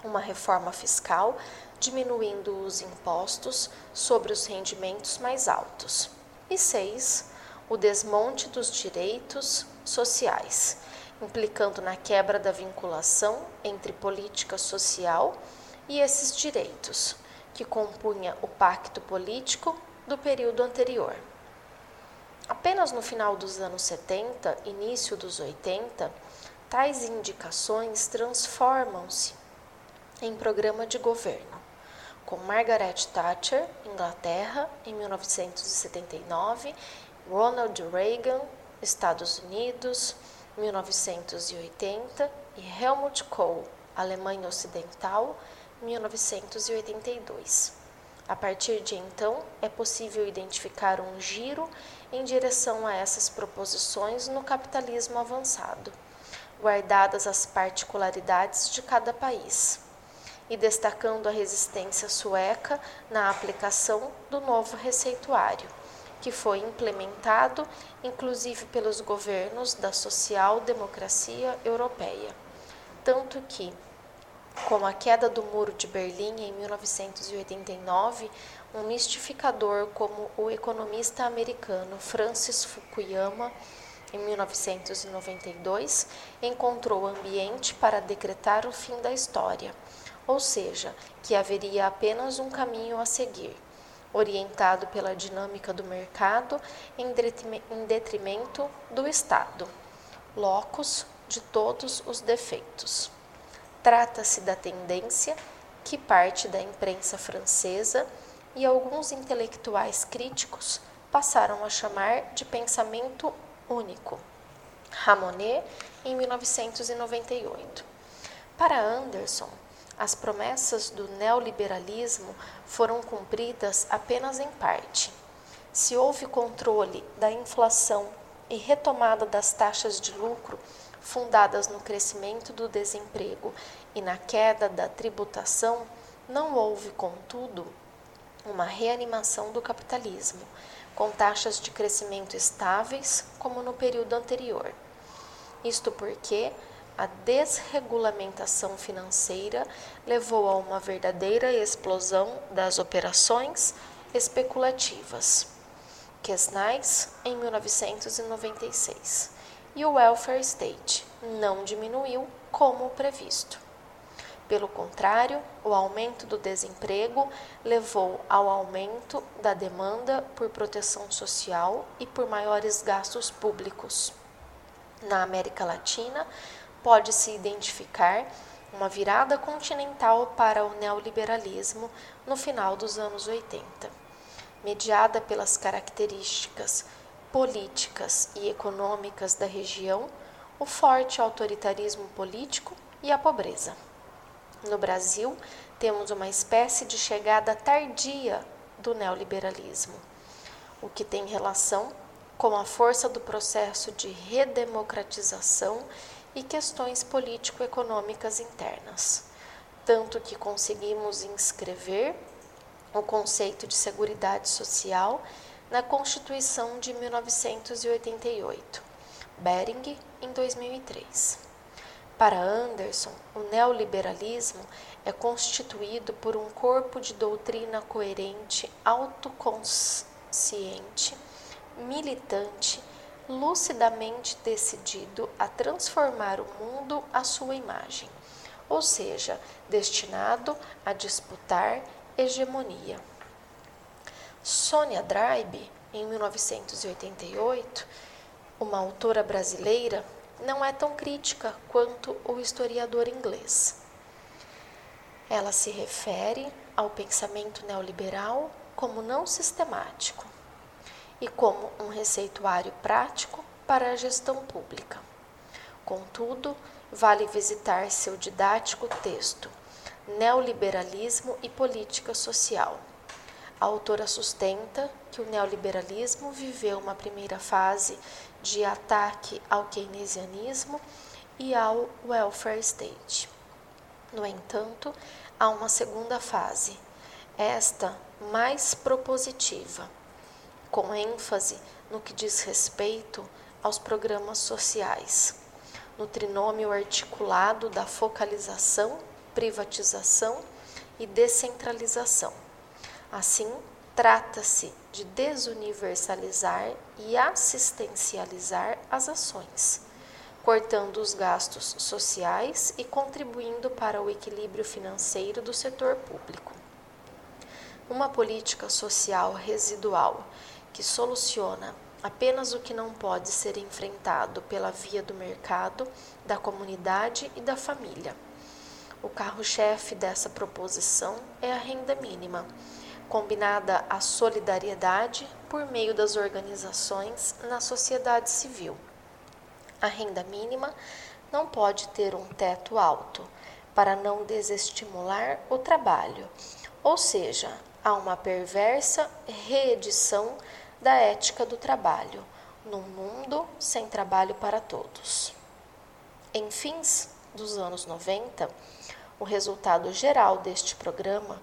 Uma reforma fiscal diminuindo os impostos sobre os rendimentos mais altos. E 6. O desmonte dos direitos sociais, implicando na quebra da vinculação entre política social e esses direitos, que compunha o pacto político do período anterior. Apenas no final dos anos 70, início dos 80, tais indicações transformam-se em programa de governo, com Margaret Thatcher, Inglaterra, em 1979, Ronald Reagan, Estados Unidos, 1980, e Helmut Kohl, Alemanha Ocidental, 1982. A partir de então, é possível identificar um giro em direção a essas proposições no capitalismo avançado, guardadas as particularidades de cada país, e destacando a resistência sueca na aplicação do novo receituário, que foi implementado inclusive pelos governos da social-democracia europeia. Tanto que, como a queda do Muro de Berlim em 1989, um mistificador como o economista americano Francis Fukuyama, em 1992, encontrou ambiente para decretar o fim da história, ou seja, que haveria apenas um caminho a seguir, orientado pela dinâmica do mercado em detrimento do Estado, locus de todos os defeitos. Trata-se da tendência que parte da imprensa francesa e alguns intelectuais críticos passaram a chamar de pensamento único. Ramonet, em 1998. Para Anderson, as promessas do neoliberalismo foram cumpridas apenas em parte. Se houve controle da inflação e retomada das taxas de lucro fundadas no crescimento do desemprego e na queda da tributação, não houve, contudo, uma reanimação do capitalismo, com taxas de crescimento estáveis como no período anterior. Isto porque a desregulamentação financeira levou a uma verdadeira explosão das operações especulativas. Quesnais, em 1996. E o welfare state não diminuiu como previsto. Pelo contrário, o aumento do desemprego levou ao aumento da demanda por proteção social e por maiores gastos públicos. Na América Latina, pode-se identificar uma virada continental para o neoliberalismo no final dos anos 80, mediada pelas características políticas e econômicas da região, o forte autoritarismo político e a pobreza. No Brasil, temos uma espécie de chegada tardia do neoliberalismo, o que tem relação com a força do processo de redemocratização e questões político-econômicas internas, tanto que conseguimos inscrever o conceito de Seguridade Social na Constituição de 1988, Bering em 2003. Para Anderson, o neoliberalismo é constituído por um corpo de doutrina coerente, autoconsciente, militante, lucidamente decidido a transformar o mundo à sua imagem, ou seja, destinado a disputar hegemonia. Sônia Draibe, em 1988, uma autora brasileira, não é tão crítica quanto o historiador inglês. Ela se refere ao pensamento neoliberal como não sistemático e como um receituário prático para a gestão pública. Contudo, vale visitar seu didático texto Neoliberalismo e Política Social. A autora sustenta que o neoliberalismo viveu uma primeira fase de ataque ao keynesianismo e ao welfare state. No entanto, há uma segunda fase, esta mais propositiva, com ênfase no que diz respeito aos programas sociais, no trinômio articulado da focalização, privatização e descentralização. Assim, trata-se de desuniversalizar e assistencializar as ações, cortando os gastos sociais e contribuindo para o equilíbrio financeiro do setor público. Uma política social residual que soluciona apenas o que não pode ser enfrentado pela via do mercado, da comunidade e da família. O carro-chefe dessa proposição é a renda mínima combinada à solidariedade por meio das organizações na sociedade civil. A renda mínima não pode ter um teto alto para não desestimular o trabalho, ou seja, há uma perversa reedição da ética do trabalho num mundo sem trabalho para todos. Em fins dos anos 90, o resultado geral deste programa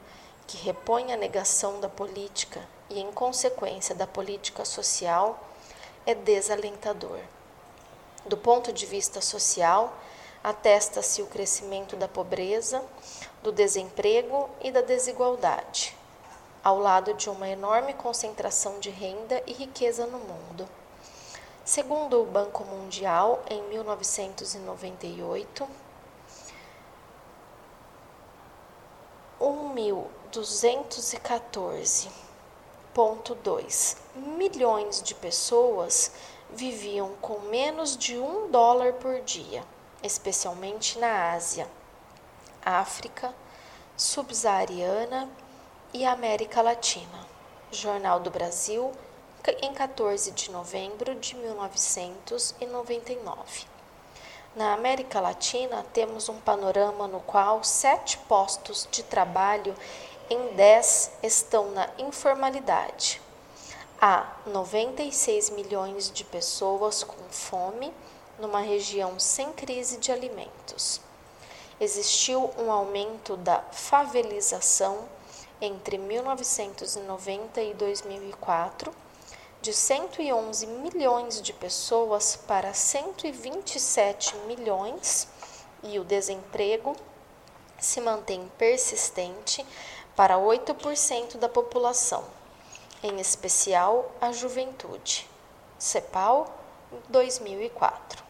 que repõe a negação da política e, em consequência, da política social, é desalentador. Do ponto de vista social, atesta-se o crescimento da pobreza, do desemprego e da desigualdade, ao lado de uma enorme concentração de renda e riqueza no mundo. Segundo o Banco Mundial, em 1998, 1.214,2 milhões de pessoas viviam com menos de um dólar por dia, especialmente na Ásia, África, Subsaariana e América Latina. Jornal do Brasil, em 14 de novembro de 1999. Na América Latina, temos um panorama no qual sete postos de trabalho em dez estão na informalidade. Há 96 milhões de pessoas com fome numa região sem crise de alimentos. Existiu um aumento da favelização entre 1990 e 2004, de 111 milhões de pessoas para 127 milhões e o desemprego se mantém persistente para 8% da população, em especial a juventude. CEPAL 2004.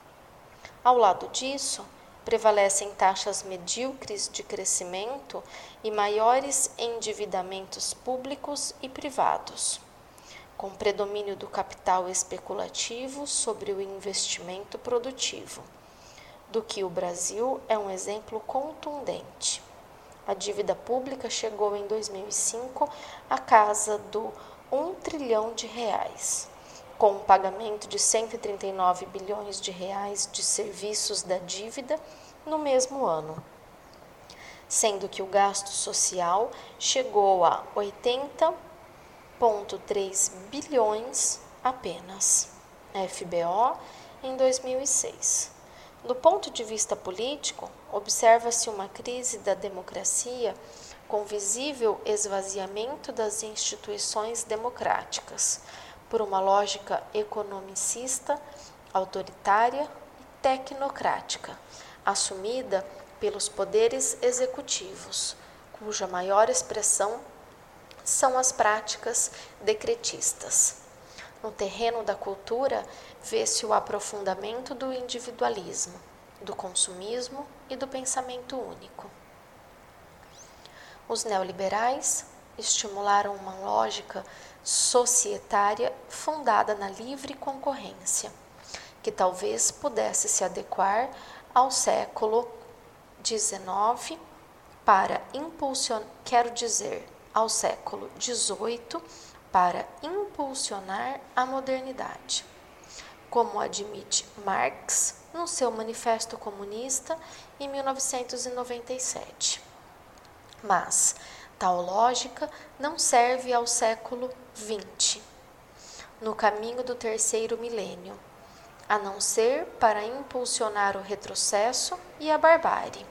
Ao lado disso, prevalecem taxas medíocres de crescimento e maiores endividamentos públicos e privados, com predomínio do capital especulativo sobre o investimento produtivo do que o Brasil é um exemplo contundente. A dívida pública chegou em 2005 à casa do 1 trilhão de reais, com o pagamento de 139 bilhões de reais de serviços da dívida no mesmo ano, sendo que o gasto social chegou a 80,3 bilhões apenas, FBO, em 2006. Do ponto de vista político, observa-se uma crise da democracia com visível esvaziamento das instituições democráticas por uma lógica economicista, autoritária e tecnocrática, assumida pelos poderes executivos, cuja maior expressão são as práticas decretistas. No terreno da cultura, vê-se o aprofundamento do individualismo, do consumismo e do pensamento único. Os neoliberais estimularam uma lógica societária fundada na livre concorrência, que talvez pudesse se adequar ao século XIX para impulsionar, quero dizer, ao século XVIII para impulsionar a modernidade, como admite Marx no seu Manifesto Comunista em 1997. Mas tal lógica não serve ao século XX, no caminho do terceiro milênio, a não ser para impulsionar o retrocesso e a barbárie.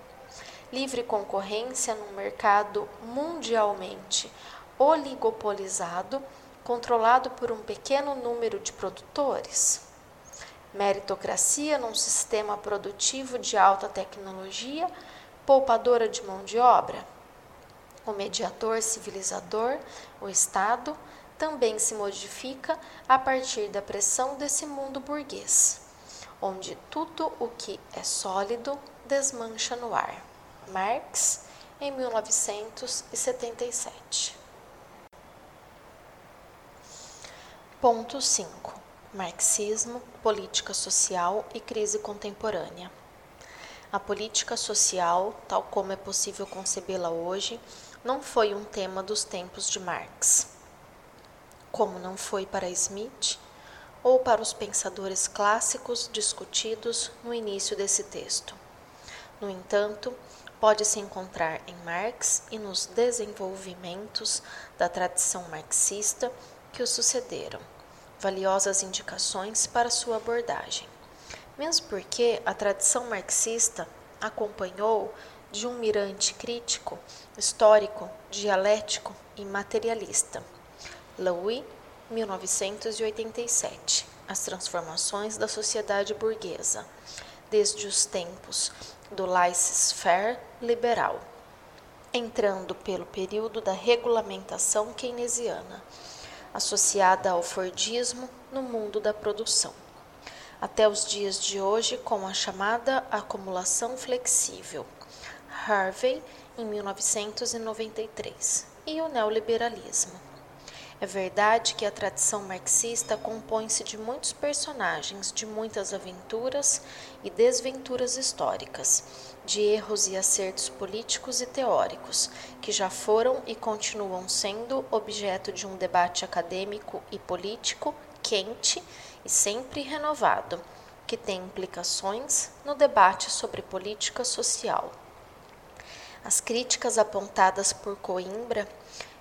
Livre concorrência num mercado mundialmente oligopolizado, controlado por um pequeno número de produtores? Meritocracia num sistema produtivo de alta tecnologia, poupadora de mão de obra? O mediador civilizador, o Estado, também se modifica a partir da pressão desse mundo burguês, onde tudo o que é sólido desmancha no ar. Marx, em 1977. Ponto 5. Marxismo, política social e crise contemporânea. A política social, tal como é possível concebê-la hoje, não foi um tema dos tempos de Marx, como não foi para Smith ou para os pensadores clássicos discutidos no início desse texto. No entanto, pode-se encontrar em Marx e nos desenvolvimentos da tradição marxista que o sucederam, valiosas indicações para sua abordagem. Mesmo porque a tradição marxista acompanhou de um mirante crítico, histórico, dialético e materialista. Louis, 1987. As transformações da sociedade burguesa, desde os tempos do laissez-faire liberal, entrando pelo período da regulamentação keynesiana associada ao Fordismo no mundo da produção, até os dias de hoje com a chamada acumulação flexível, Harvey, em 1993, e o neoliberalismo. É verdade que a tradição marxista compõe-se de muitos personagens, de muitas aventuras e desventuras históricas, de erros e acertos políticos e teóricos, que já foram e continuam sendo objeto de um debate acadêmico e político quente e sempre renovado, que tem implicações no debate sobre política social. As críticas apontadas por Coimbra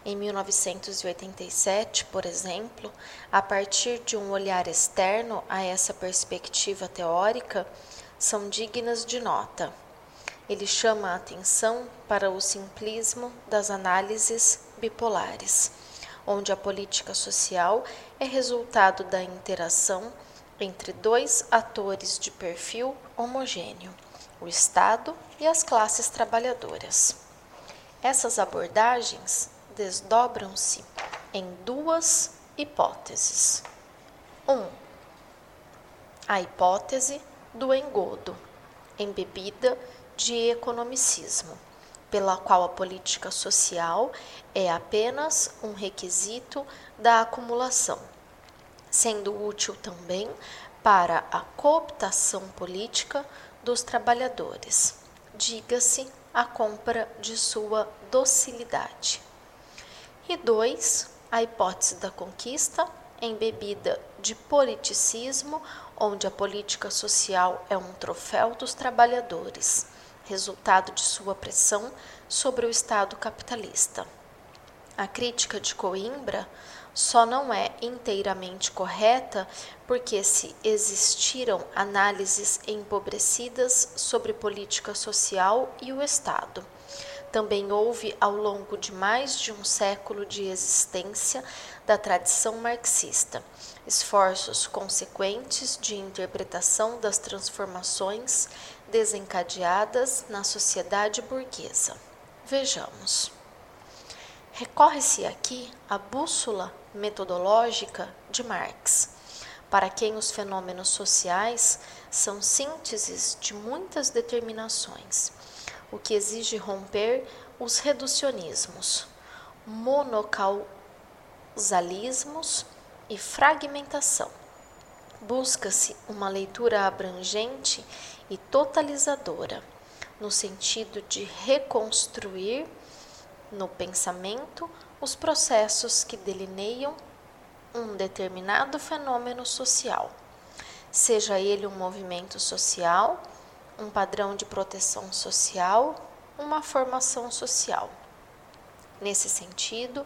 em 1987, por exemplo, a partir de um olhar externo a essa perspectiva teórica, são dignas de nota. Ele chama a atenção para o simplismo das análises bipolares, onde a política social é resultado da interação entre dois atores de perfil homogêneo, o Estado e as classes trabalhadoras. Essas abordagens desdobram-se em duas hipóteses. 1. Um, a hipótese do engodo, embebida de economicismo, pela qual a política social é apenas um requisito da acumulação, sendo útil também para a cooptação política dos trabalhadores, diga-se a compra de sua docilidade. E dois, a hipótese da conquista, embebida de politicismo, onde a política social é um troféu dos trabalhadores, resultado de sua pressão sobre o Estado capitalista. A crítica de Coimbra só não é inteiramente correta porque se existiram análises empobrecidas sobre política social e o Estado. Também houve, ao longo de mais de um século de existência da tradição marxista, esforços consequentes de interpretação das transformações desencadeadas na sociedade burguesa. Vejamos. Recorre-se aqui à bússola metodológica de Marx, para quem os fenômenos sociais são sínteses de muitas determinações, o que exige romper os reducionismos, monocausalismos e fragmentação. Busca-se uma leitura abrangente e totalizadora, no sentido de reconstruir no pensamento os processos que delineiam um determinado fenômeno social, seja ele um movimento social, um padrão de proteção social, uma formação social. Nesse sentido,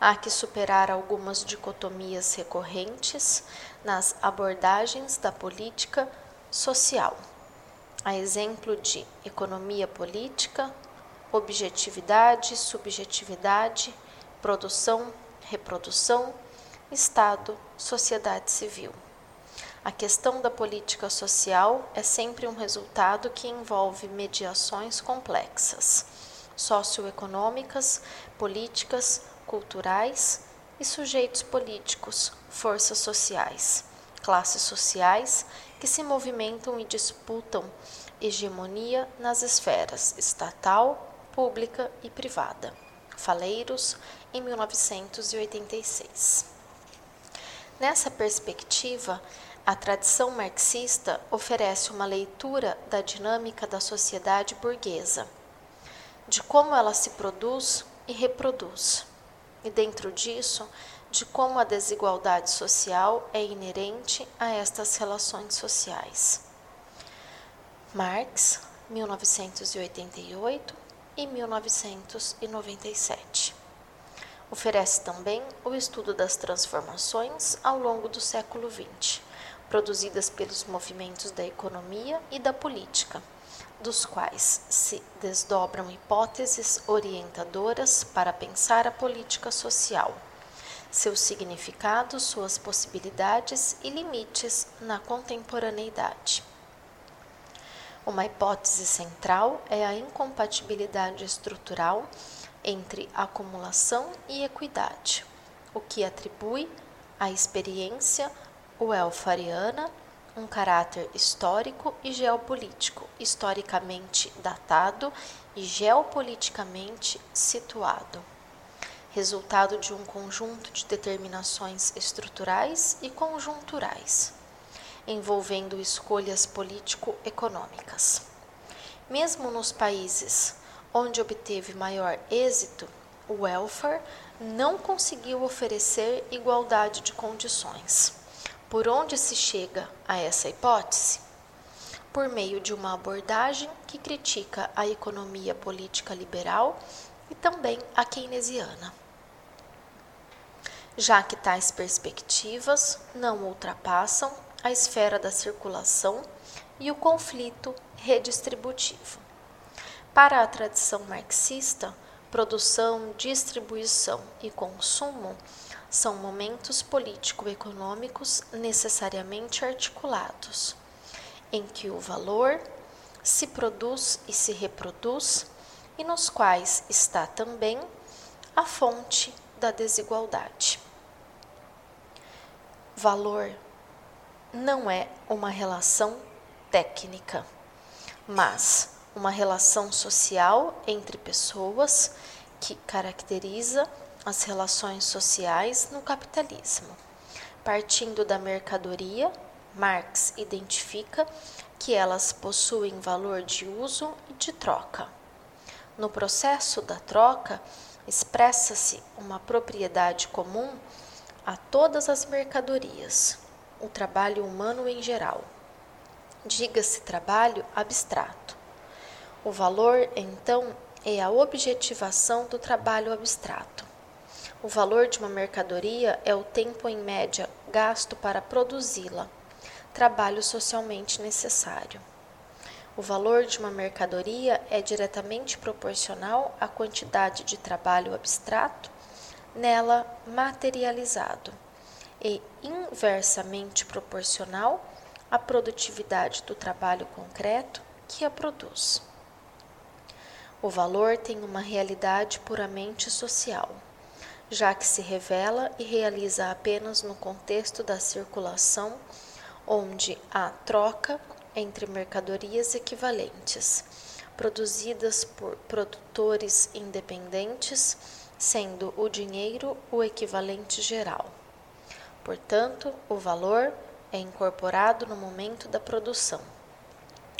há que superar algumas dicotomias recorrentes nas abordagens da política social, a exemplo de economia política, objetividade, subjetividade, produção, reprodução, Estado, sociedade civil. A questão da política social é sempre um resultado que envolve mediações complexas, socioeconômicas, políticas, culturais e sujeitos políticos, forças sociais, classes sociais que se movimentam e disputam hegemonia nas esferas estatal, pública e privada. Faleiros, em 1986. Nessa perspectiva, a tradição marxista oferece uma leitura da dinâmica da sociedade burguesa, de como ela se produz e reproduz, e dentro disso, de como a desigualdade social é inerente a estas relações sociais. Marx, 1988 e 1997. Oferece também o estudo das transformações ao longo do século XX, produzidas pelos movimentos da economia e da política, dos quais se desdobram hipóteses orientadoras para pensar a política social, seus significados, suas possibilidades e limites na contemporaneidade. Uma hipótese central é a incompatibilidade estrutural entre acumulação e equidade, o que atribui à experiência welfariana um caráter histórico e geopolítico, historicamente datado e geopoliticamente situado, resultado de um conjunto de determinações estruturais e conjunturais envolvendo escolhas político-econômicas. Mesmo nos países onde obteve maior êxito, o welfare não conseguiu oferecer igualdade de condições. Por onde se chega a essa hipótese? Por meio de uma abordagem que critica a economia política liberal e também a keynesiana já que tais perspectivas não ultrapassam a esfera da circulação e o conflito redistributivo. Para a tradição marxista, produção, distribuição e consumo são momentos político-econômicos necessariamente articulados, em que o valor se produz e se reproduz e nos quais está também a fonte da desigualdade. Valor não é uma relação técnica, mas uma relação social entre pessoas que caracteriza as relações sociais no capitalismo. Partindo da mercadoria, Marx identifica que elas possuem valor de uso e de troca. No processo da troca, expressa-se uma propriedade comum a todas as mercadorias, o trabalho humano em geral. Diga-se trabalho abstrato. O valor, então, é a objetivação do trabalho abstrato. O valor de uma mercadoria é o tempo em média gasto para produzi-la, trabalho socialmente necessário. O valor de uma mercadoria é diretamente proporcional à quantidade de trabalho abstrato nela materializado e inversamente proporcional à produtividade do trabalho concreto que a produz. O valor tem uma realidade puramente social, já que se revela e realiza apenas no contexto da circulação, onde há troca entre mercadorias equivalentes, produzidas por produtores independentes sendo o dinheiro o equivalente geral. Portanto, o valor é incorporado no momento da produção,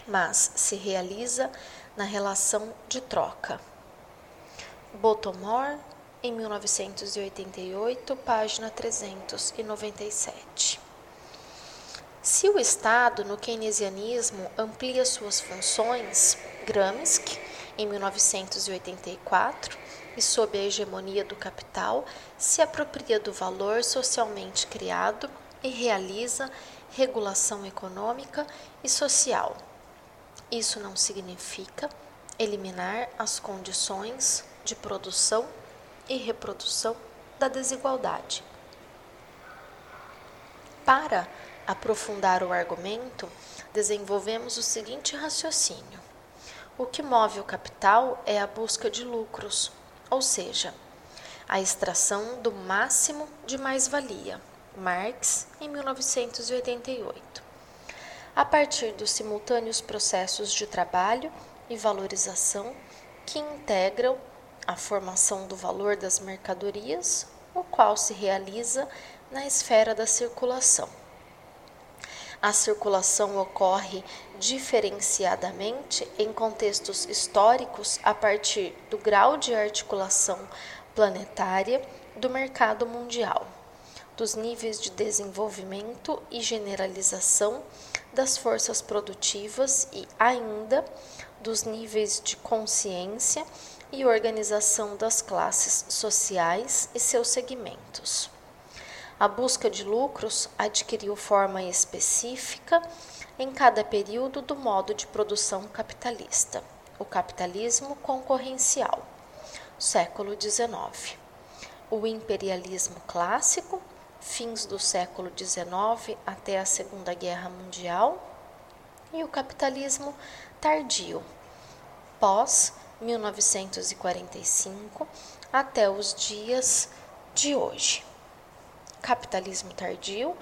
mas se realiza na relação de troca. Botomore, em 1988, página 397. Se o Estado, no keynesianismo, amplia suas funções, Gramsci, em 1984, e sob a hegemonia do capital, se apropria do valor socialmente criado e realiza regulação econômica e social. Isso não significa eliminar as condições de produção e reprodução da desigualdade. Para aprofundar o argumento, desenvolvemos o seguinte raciocínio: o que move o capital é a busca de lucros, ou seja, a extração do máximo de mais-valia. Marx, em 1988. A partir dos simultâneos processos de trabalho e valorização que integram a formação do valor das mercadorias, o qual se realiza na esfera da circulação. A circulação ocorre diferenciadamente em contextos históricos a partir do grau de articulação planetária do mercado mundial, dos níveis de desenvolvimento e generalização das forças produtivas e ainda dos níveis de consciência e organização das classes sociais e seus segmentos. A busca de lucros adquiriu forma específica em cada período do modo de produção capitalista, o capitalismo concorrencial, século XIX. O imperialismo clássico, fins do século XIX até a Segunda Guerra Mundial, e o capitalismo tardio, pós 1945 até os dias de hoje. Capitalismo Tardio,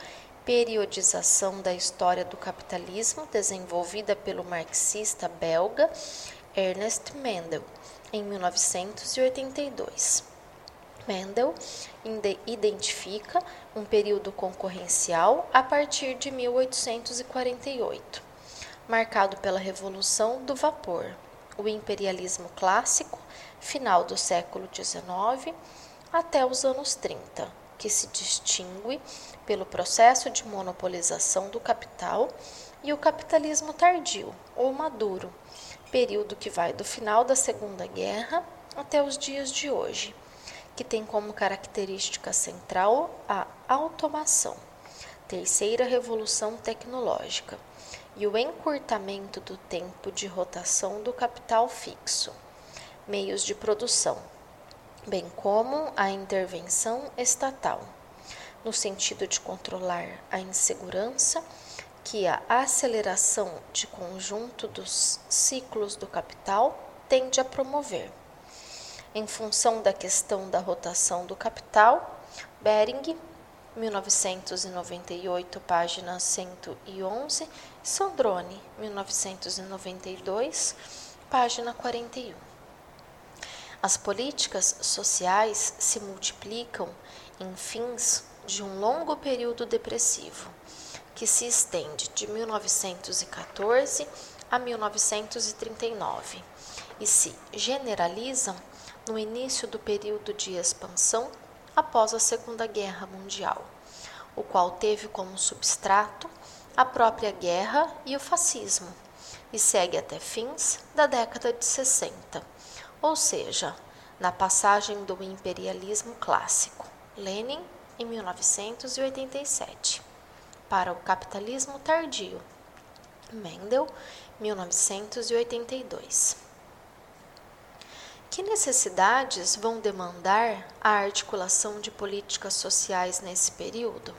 periodização da história do capitalismo desenvolvida pelo marxista belga Ernest Mendel em 1982. Mendel identifica um período concorrencial a partir de 1848, marcado pela Revolução do Vapor, o imperialismo clássico, final do século XIX até os anos 30 que se distingue pelo processo de monopolização do capital, e o capitalismo tardio ou maduro, período que vai do final da Segunda Guerra até os dias de hoje, que tem como característica central a automação, terceira revolução tecnológica, e o encurtamento do tempo de rotação do capital fixo, meios de produção, bem como a intervenção estatal, no sentido de controlar a insegurança que a aceleração de conjunto dos ciclos do capital tende a promover. Em função da questão da rotação do capital, Bering 1998, página 111, Sandrone, 1992, página 41. As políticas sociais se multiplicam em fins de um longo período depressivo, que se estende de 1914 a 1939 e se generalizam no início do período de expansão após a Segunda Guerra Mundial, o qual teve como substrato a própria guerra e o fascismo, e segue até fins da década de 60, ou seja, na passagem do imperialismo clássico, Lenin em 1987, para o capitalismo tardio, Mendel 1982. Que necessidades vão demandar a articulação de políticas sociais nesse período?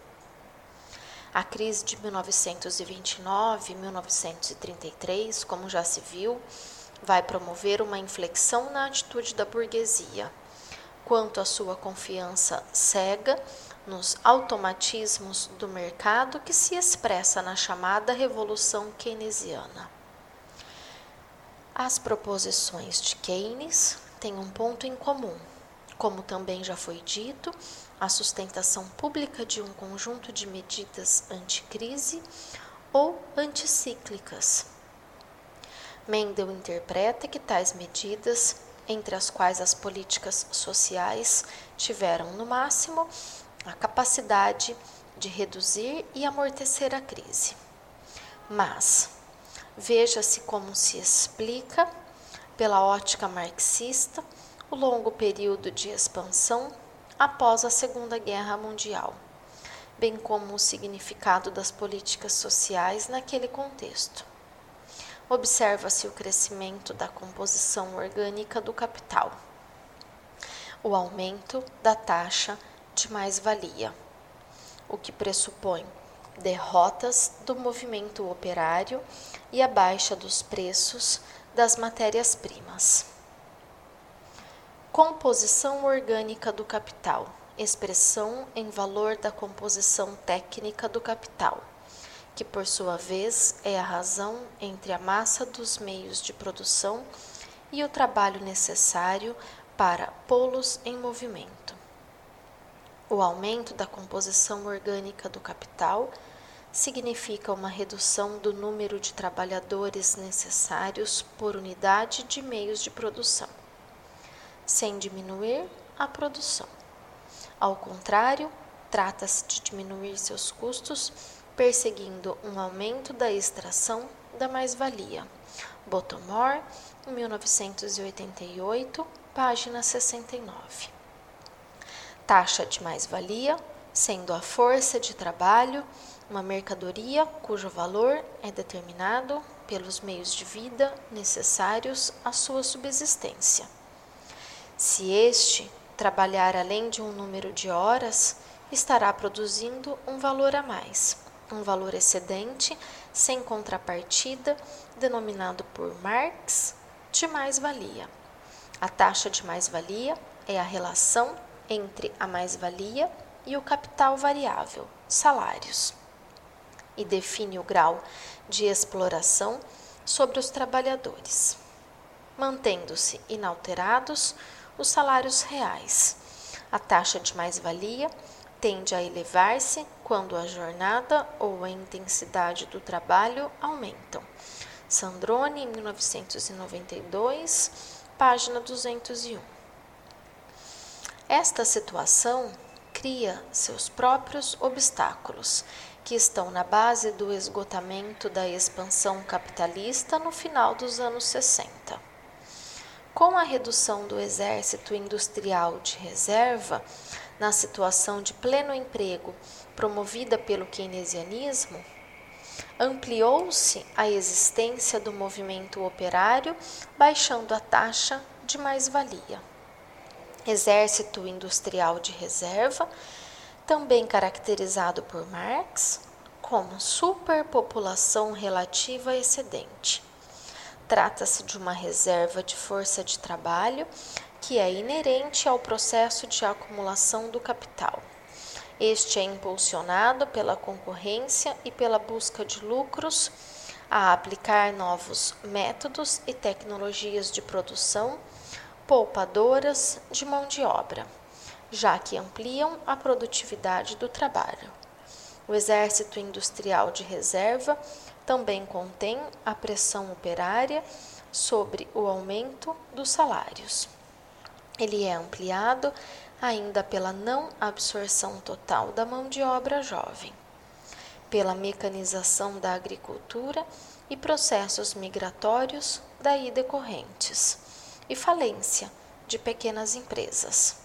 A crise de 1929 e 1933, como já se viu, vai promover uma inflexão na atitude da burguesia, quanto à sua confiança cega nos automatismos do mercado que se expressa na chamada Revolução Keynesiana. As proposições de Keynes têm um ponto em comum. Como também já foi dito, a sustentação pública de um conjunto de medidas anticrise ou anticíclicas. Mendel interpreta que tais medidas, entre as quais as políticas sociais tiveram no máximo a capacidade de reduzir e amortecer a crise. Mas, Veja-se como se explica, pela ótica marxista, o longo período de expansão após a Segunda Guerra Mundial, bem como o significado das políticas sociais naquele contexto. Observa-se o crescimento da composição orgânica do capital, o aumento da taxa de mais-valia, o que pressupõe derrotas do movimento operário e a baixa dos preços das matérias-primas. Composição orgânica do capital expressão em valor da composição técnica do capital, que por sua vez é a razão entre a massa dos meios de produção e o trabalho necessário para pô-los em movimento. O aumento da composição orgânica do capital significa uma redução do número de trabalhadores necessários por unidade de meios de produção, sem diminuir a produção. Ao contrário, trata-se de diminuir seus custos, perseguindo um aumento da extração da mais-valia. Bottomore, 1988, página 69. Taxa de mais-valia, sendo a força de trabalho uma mercadoria cujo valor é determinado pelos meios de vida necessários à sua subsistência. Se este trabalhar além de um número de horas, estará produzindo um valor a mais, um valor excedente, sem contrapartida, denominado por Marx de mais-valia. A taxa de mais-valia é a relação entre a mais-valia e o capital variável, salários e define o grau de exploração sobre os trabalhadores, mantendo-se inalterados os salários reais. A taxa de mais-valia tende a elevar-se quando a jornada ou a intensidade do trabalho aumentam. Sandrone, 1992, página 201. Esta situação cria seus próprios obstáculos que estão na base do esgotamento da expansão capitalista no final dos anos 60. Com a redução do exército industrial de reserva, na situação de pleno emprego promovida pelo keynesianismo, ampliou-se a existência do movimento operário, baixando a taxa de mais-valia. Exército industrial de reserva, também caracterizado por Marx como superpopulação relativa excedente. Trata-se de uma reserva de força de trabalho que é inerente ao processo de acumulação do capital. Este é impulsionado pela concorrência e pela busca de lucros a aplicar novos métodos e tecnologias de produção poupadoras de mão de obra, já que ampliam a produtividade do trabalho. O exército industrial de reserva também contém a pressão operária sobre o aumento dos salários. Ele é ampliado ainda pela não absorção total da mão de obra jovem, pela mecanização da agricultura e processos migratórios daí decorrentes, e falência de pequenas empresas,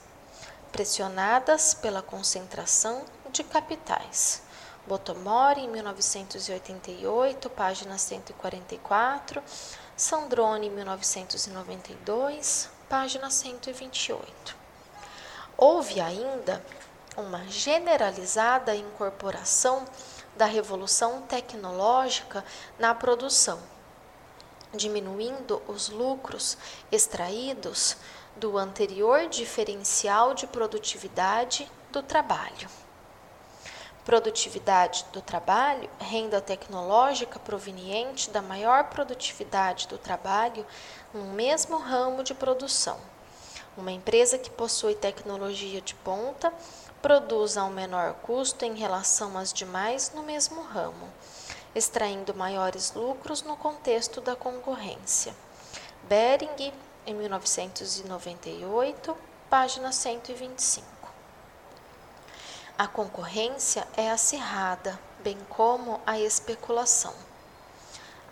pressionadas pela concentração de capitais. Botomori, em 1988, página 144, Sandrone, 1992, página 128. Houve ainda uma generalizada incorporação da revolução tecnológica na produção, diminuindo os lucros extraídos do anterior diferencial de produtividade do trabalho produtividade do trabalho, renda tecnológica proveniente da maior produtividade do trabalho no mesmo ramo de produção. Uma empresa que possui tecnologia de ponta produz a um menor custo em relação às demais no mesmo ramo, extraindo maiores lucros no contexto da concorrência. Bering, em 1998, página 125. A concorrência é acirrada, bem como a especulação.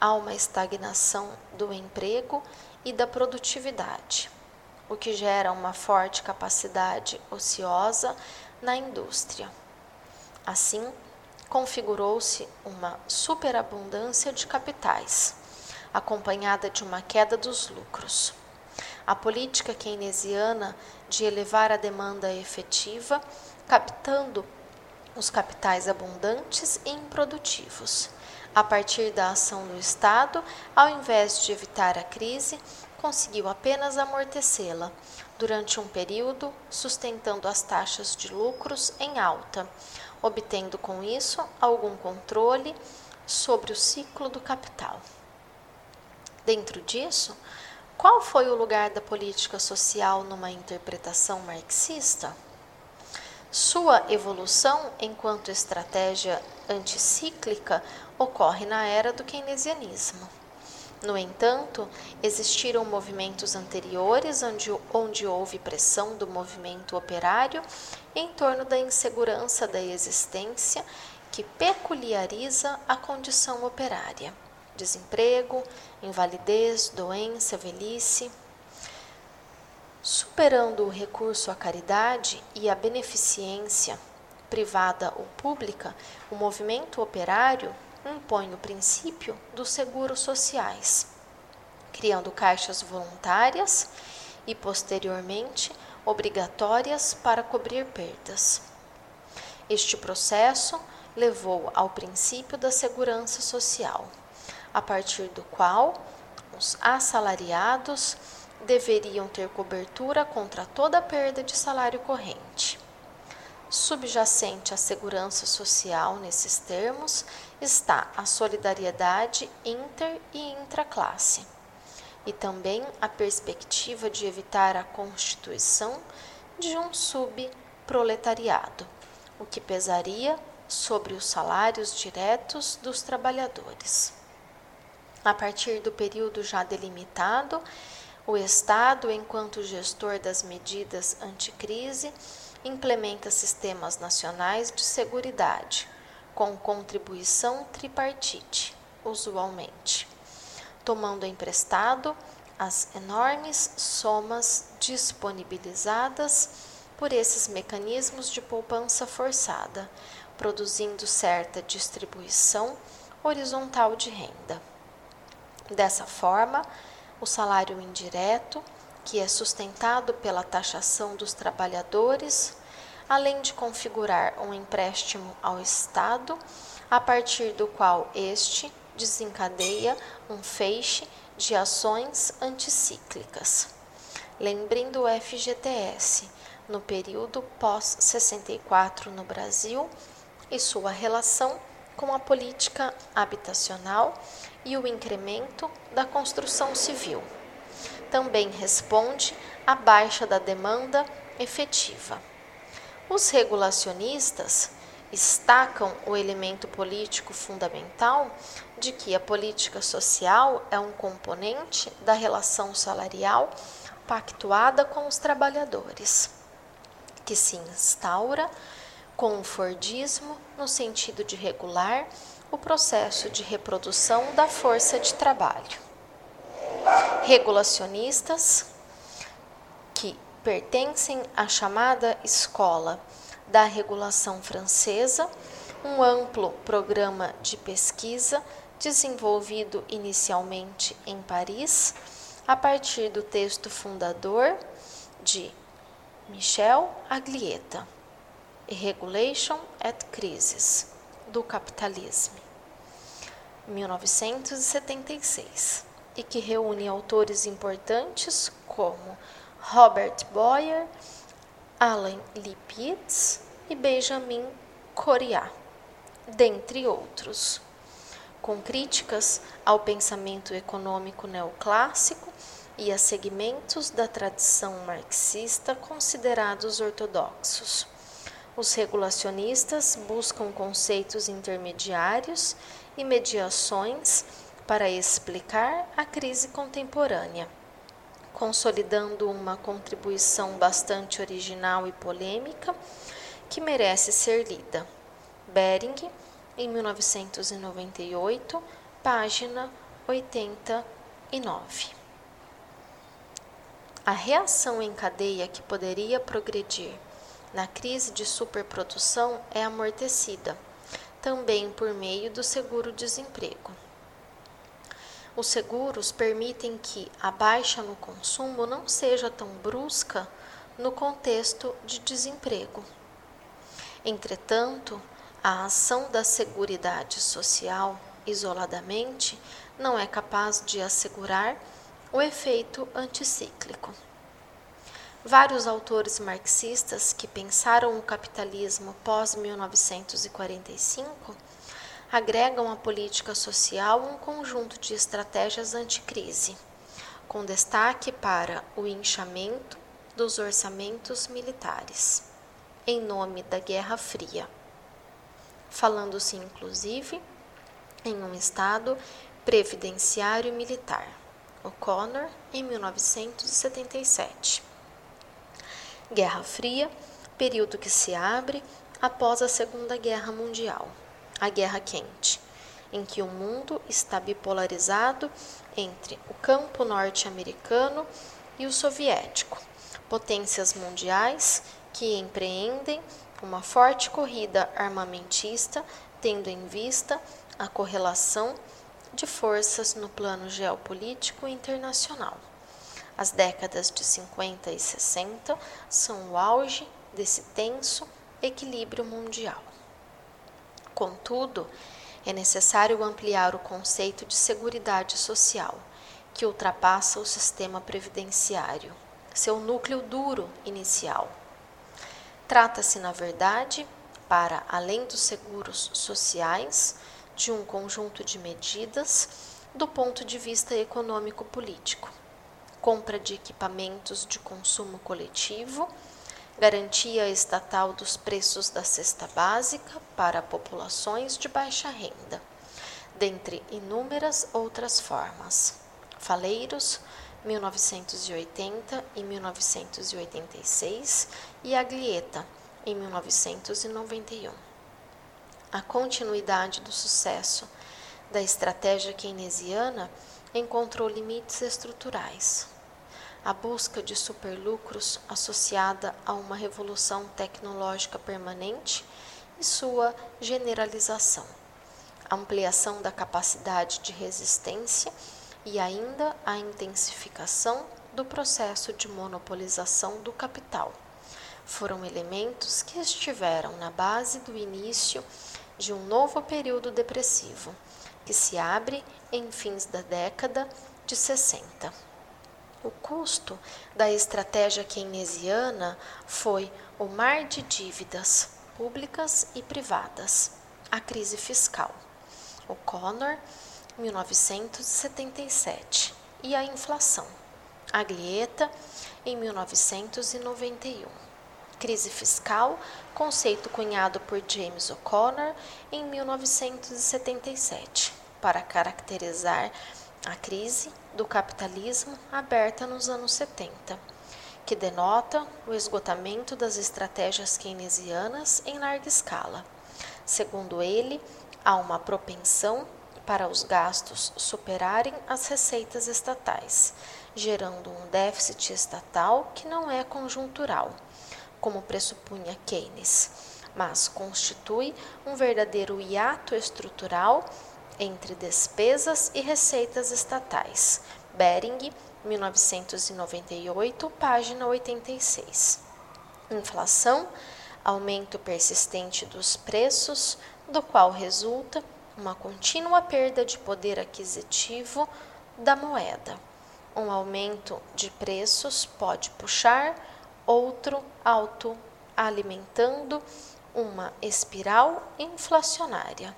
Há uma estagnação do emprego e da produtividade, o que gera uma forte capacidade ociosa na indústria. Assim, configurou-se uma superabundância de capitais, acompanhada de uma queda dos lucros. A política keynesiana de elevar a demanda efetiva captando os capitais abundantes e improdutivos. A partir da ação do Estado, ao invés de evitar a crise, conseguiu apenas amortecê-la durante um período, sustentando as taxas de lucros em alta, obtendo com isso algum controle sobre o ciclo do capital. Dentro disso, qual foi o lugar da política social numa interpretação marxista? Sua evolução enquanto estratégia anticíclica ocorre na era do keynesianismo. No entanto, existiram movimentos anteriores onde, onde houve pressão do movimento operário em torno da insegurança da existência que peculiariza a condição operária: desemprego, invalidez, doença, velhice. Superando o recurso à caridade e à beneficência privada ou pública, o movimento operário impõe o princípio dos seguros sociais, criando caixas voluntárias e, posteriormente, obrigatórias para cobrir perdas. Este processo levou ao princípio da segurança social, a partir do qual os assalariados deveriam ter cobertura contra toda perda de salário corrente. Subjacente à segurança social nesses termos está a solidariedade inter e intraclasse, e também a perspectiva de evitar a constituição de um subproletariado, o que pesaria sobre os salários diretos dos trabalhadores. A partir do período já delimitado, o Estado, enquanto gestor das medidas anticrise, implementa sistemas nacionais de seguridade, com contribuição tripartite, usualmente, tomando emprestado as enormes somas disponibilizadas por esses mecanismos de poupança forçada, produzindo certa distribuição horizontal de renda. Dessa forma, o salário indireto que é sustentado pela taxação dos trabalhadores, além de configurar um empréstimo ao Estado, a partir do qual este desencadeia um feixe de ações anticíclicas. Lembrando o FGTS, no período pós-64 no Brasil e sua relação com a política habitacional e o incremento da construção civil. Também responde à baixa da demanda efetiva. Os regulacionistas destacam o elemento político fundamental de que a política social é um componente da relação salarial pactuada com os trabalhadores, que se instaura com o Fordismo no sentido de regular o processo de reprodução da força de trabalho. Regulacionistas que pertencem à chamada escola da regulação francesa, um amplo programa de pesquisa desenvolvido inicialmente em Paris, a partir do texto fundador de Michel Aglietta, Regulation at Crisis, do Capitalismo, 1976, e que reúne autores importantes como Robert Boyer, Alan Lipitz e Benjamin Coriat, dentre outros, com críticas ao pensamento econômico neoclássico e a segmentos da tradição marxista considerados ortodoxos. Os regulacionistas buscam conceitos intermediários e mediações para explicar a crise contemporânea consolidando uma contribuição bastante original e polêmica que merece ser lida. Bering, em 1998, página 89. A reação em cadeia que poderia progredir na crise de superprodução é amortecida, também por meio do seguro-desemprego. Os seguros permitem que a baixa no consumo não seja tão brusca no contexto de desemprego. Entretanto, a ação da Seguridade Social, isoladamente, não é capaz de assegurar o efeito anticíclico. Vários autores marxistas que pensaram o capitalismo pós 1945 agregam à política social um conjunto de estratégias anticrise, com destaque para o inchamento dos orçamentos militares, em nome da Guerra Fria, falando-se inclusive em um Estado previdenciário militar. O'Connor, em 1977. Guerra Fria, período que se abre após a Segunda Guerra Mundial a Guerra Quente, em que o mundo está bipolarizado entre o campo norte-americano e o soviético, potências mundiais que empreendem uma forte corrida armamentista, tendo em vista a correlação de forças no plano geopolítico internacional. As décadas de 50 e 60 são o auge desse tenso equilíbrio mundial. Contudo, é necessário ampliar o conceito de seguridade social, que ultrapassa o sistema previdenciário, seu núcleo duro inicial. Trata-se, na verdade, para além dos seguros sociais, de um conjunto de medidas do ponto de vista econômico-político, compra de equipamentos de consumo coletivo garantia estatal dos preços da cesta básica para populações de baixa renda, dentre inúmeras outras formas. Faleiros, 1980 e 1986, e Aglieta, em 1991. A continuidade do sucesso da estratégia keynesiana encontrou limites estruturais a busca de superlucros associada a uma revolução tecnológica permanente e sua generalização, ampliação da capacidade de resistência e ainda a intensificação do processo de monopolização do capital. Foram elementos que estiveram na base do início de um novo período depressivo, que se abre em fins da década de 60. O custo da estratégia keynesiana foi o mar de dívidas públicas e privadas, a crise fiscal. O Connor, 1977, e a inflação. A Glieta, em 1991. Crise fiscal, conceito cunhado por James O'Connor em 1977, para caracterizar a crise do capitalismo aberta nos anos 70, que denota o esgotamento das estratégias keynesianas em larga escala. Segundo ele, há uma propensão para os gastos superarem as receitas estatais, gerando um déficit estatal que não é conjuntural, como pressupunha Keynes, mas constitui um verdadeiro hiato estrutural entre despesas e receitas estatais. Bering, 1998, página 86. Inflação, aumento persistente dos preços, do qual resulta uma contínua perda de poder aquisitivo da moeda. Um aumento de preços pode puxar outro alto, alimentando uma espiral inflacionária.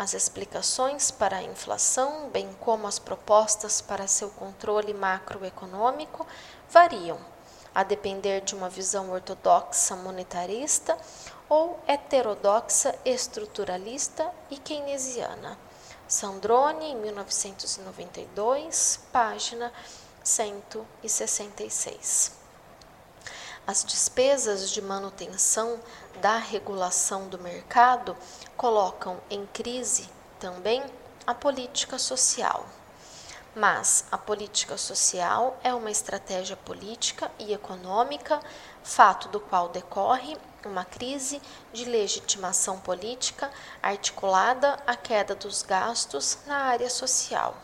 As explicações para a inflação, bem como as propostas para seu controle macroeconômico, variam, a depender de uma visão ortodoxa monetarista ou heterodoxa estruturalista e keynesiana. Sandrone, em 1992, página 166. As despesas de manutenção da regulação do mercado colocam em crise também a política social. Mas a política social é uma estratégia política e econômica, fato do qual decorre uma crise de legitimação política articulada à queda dos gastos na área social,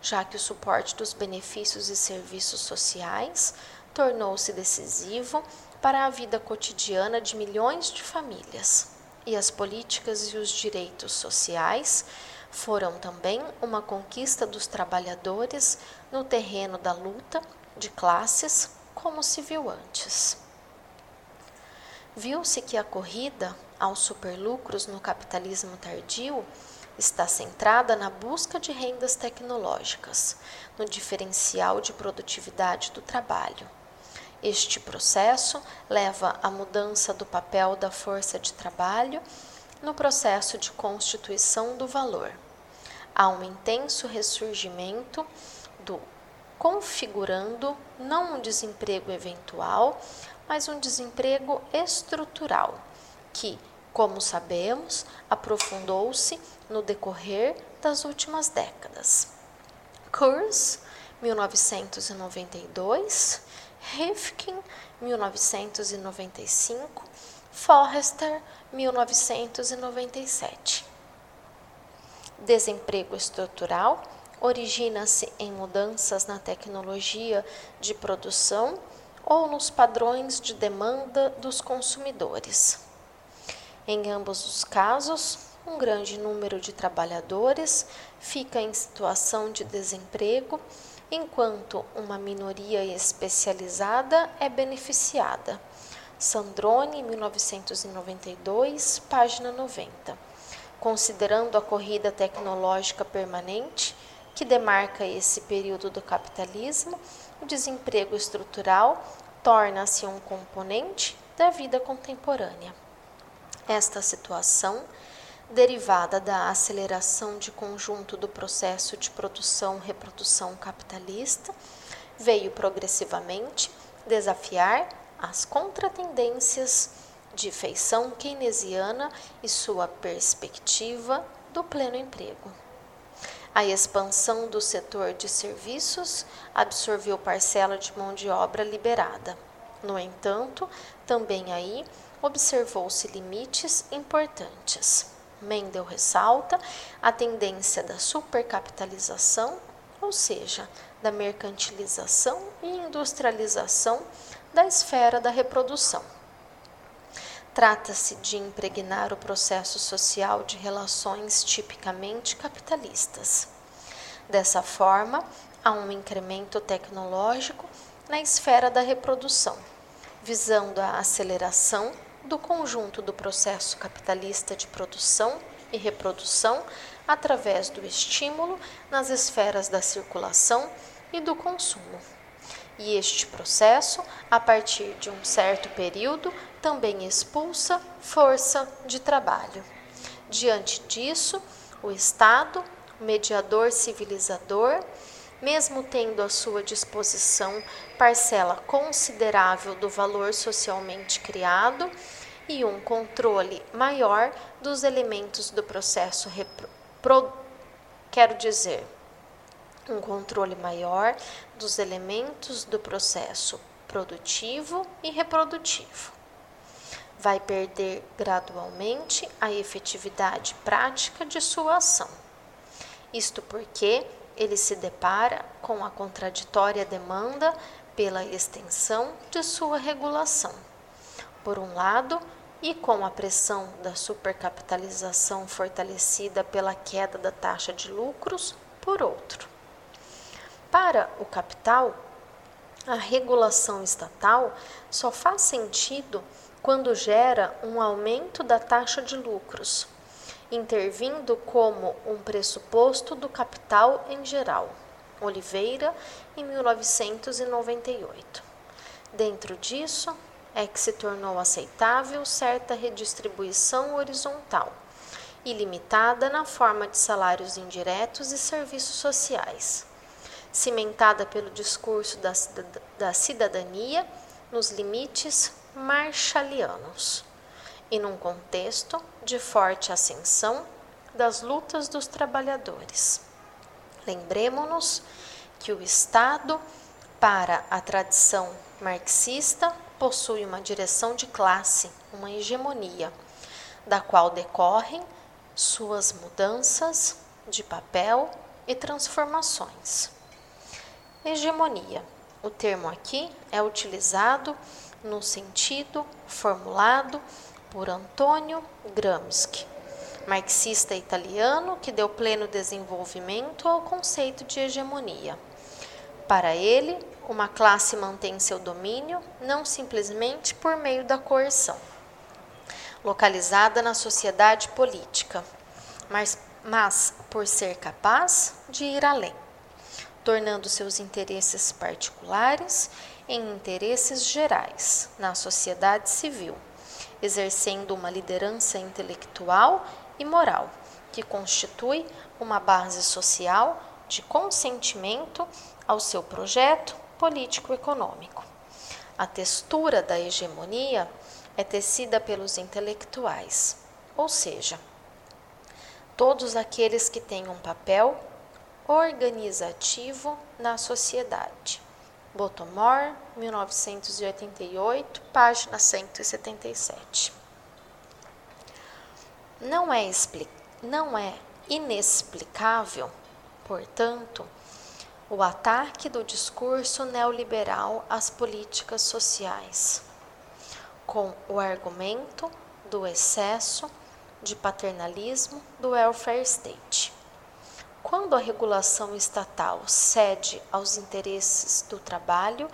já que o suporte dos benefícios e serviços sociais tornou-se decisivo para a vida cotidiana de milhões de famílias. E as políticas e os direitos sociais foram também uma conquista dos trabalhadores no terreno da luta de classes, como se viu antes. Viu-se que a corrida aos superlucros no capitalismo tardio está centrada na busca de rendas tecnológicas, no diferencial de produtividade do trabalho este processo leva à mudança do papel da força de trabalho no processo de constituição do valor. Há um intenso ressurgimento do configurando não um desemprego eventual, mas um desemprego estrutural, que, como sabemos, aprofundou-se no decorrer das últimas décadas. Kurz, 1992, Rifkin, 1995, Forrester, 1997. Desemprego estrutural origina-se em mudanças na tecnologia de produção ou nos padrões de demanda dos consumidores. Em ambos os casos, um grande número de trabalhadores fica em situação de desemprego enquanto uma minoria especializada é beneficiada. Sandrone, 1992, página 90. Considerando a corrida tecnológica permanente, que demarca esse período do capitalismo, o desemprego estrutural torna-se um componente da vida contemporânea. Esta situação derivada da aceleração de conjunto do processo de produção-reprodução capitalista, veio progressivamente desafiar as contratendências de feição keynesiana e sua perspectiva do pleno emprego. A expansão do setor de serviços absorveu parcela de mão de obra liberada. No entanto, também aí observou-se limites importantes. Mendel ressalta a tendência da supercapitalização, ou seja, da mercantilização e industrialização da esfera da reprodução. Trata-se de impregnar o processo social de relações tipicamente capitalistas. Dessa forma, há um incremento tecnológico na esfera da reprodução, visando a aceleração do conjunto do processo capitalista de produção e reprodução através do estímulo nas esferas da circulação e do consumo. E este processo, a partir de um certo período, também expulsa força de trabalho. Diante disso, o Estado, mediador civilizador, mesmo tendo à sua disposição parcela considerável do valor socialmente criado e um controle maior dos elementos do processo repro, pro, quero dizer, um controle maior dos elementos do processo produtivo e reprodutivo. Vai perder gradualmente a efetividade prática de sua ação. Isto porque ele se depara com a contraditória demanda pela extensão de sua regulação. Por um lado, e com a pressão da supercapitalização fortalecida pela queda da taxa de lucros, por outro. Para o capital, a regulação estatal só faz sentido quando gera um aumento da taxa de lucros, intervindo como um pressuposto do capital em geral. Oliveira, em 1998. Dentro disso, é que se tornou aceitável certa redistribuição horizontal, ilimitada na forma de salários indiretos e serviços sociais cimentada pelo discurso da cidadania nos limites marshalianos e num contexto de forte ascensão das lutas dos trabalhadores. Lembremos-nos que o Estado, para a tradição marxista, possui uma direção de classe, uma hegemonia, da qual decorrem suas mudanças de papel e transformações. Hegemonia. O termo aqui é utilizado no sentido formulado por Antonio Gramsci, marxista italiano que deu pleno desenvolvimento ao conceito de hegemonia. Para ele, uma classe mantém seu domínio não simplesmente por meio da coerção, localizada na sociedade política, mas, mas por ser capaz de ir além tornando seus interesses particulares em interesses gerais na sociedade civil, exercendo uma liderança intelectual e moral que constitui uma base social de consentimento ao seu projeto político-econômico. A textura da hegemonia é tecida pelos intelectuais, ou seja, todos aqueles que têm um papel organizativo na sociedade. Botomor, 1988, página 177. Não é, não é inexplicável, portanto, o ataque do discurso neoliberal às políticas sociais, com o argumento do excesso de paternalismo do welfare state. Quando a regulação estatal cede aos interesses do trabalho,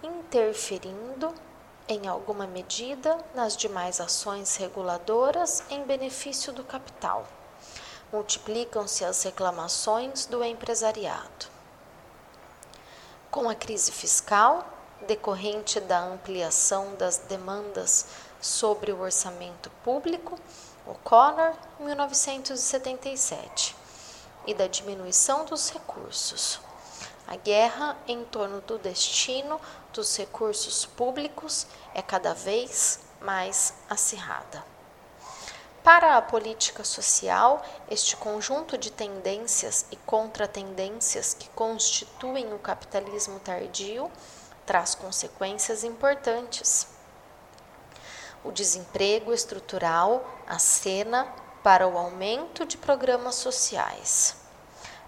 interferindo em alguma medida nas demais ações reguladoras em benefício do capital, multiplicam-se as reclamações do empresariado. Com a crise fiscal, decorrente da ampliação das demandas sobre o orçamento público, O'Connor, 1977 e da diminuição dos recursos. A guerra em torno do destino dos recursos públicos é cada vez mais acirrada. Para a política social, este conjunto de tendências e contratendências que constituem o capitalismo tardio traz consequências importantes. O desemprego estrutural acena para o aumento de programas sociais.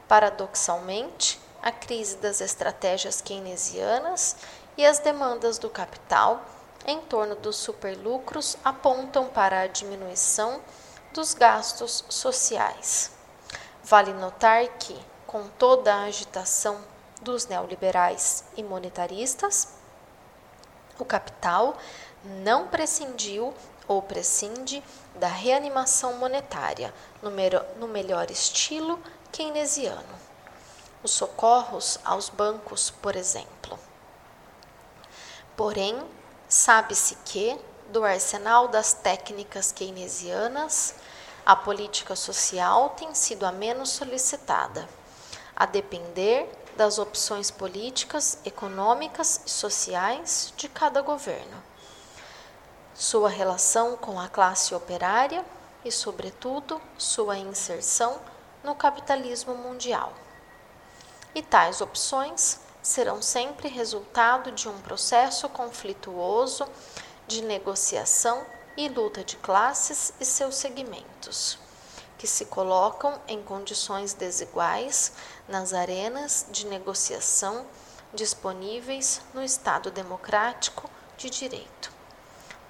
Paradoxalmente, a crise das estratégias keynesianas e as demandas do capital em torno dos superlucros apontam para a diminuição dos gastos sociais. Vale notar que, com toda a agitação dos neoliberais e monetaristas, o capital não prescindiu ou prescinde da reanimação monetária no, melhor estilo keynesiano. Os socorros aos bancos, por exemplo. Porém, sabe-se que, do arsenal das técnicas keynesianas, a política social tem sido a menos solicitada, a depender das opções políticas, econômicas e sociais de cada governo. Sua relação com a classe operária e, sobretudo, sua inserção no capitalismo mundial. E tais opções serão sempre resultado de um processo conflituoso de negociação e luta de classes e seus segmentos, que se colocam em condições desiguais nas arenas de negociação disponíveis no Estado democrático de direito,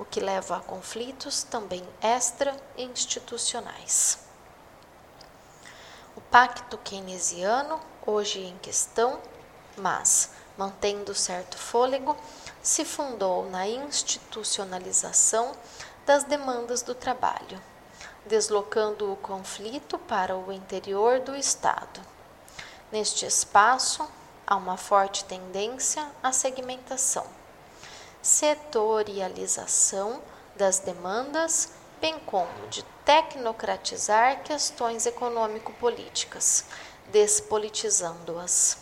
o que leva a conflitos também extra-institucionais. O pacto keynesiano, hoje em questão, mas mantendo certo fôlego, se fundou na institucionalização das demandas do trabalho, deslocando o conflito para o interior do Estado. Neste espaço, há uma forte tendência à segmentação, setorialização das demandas, bem como de tecnocratizar questões econômico-políticas, despolitizando-as.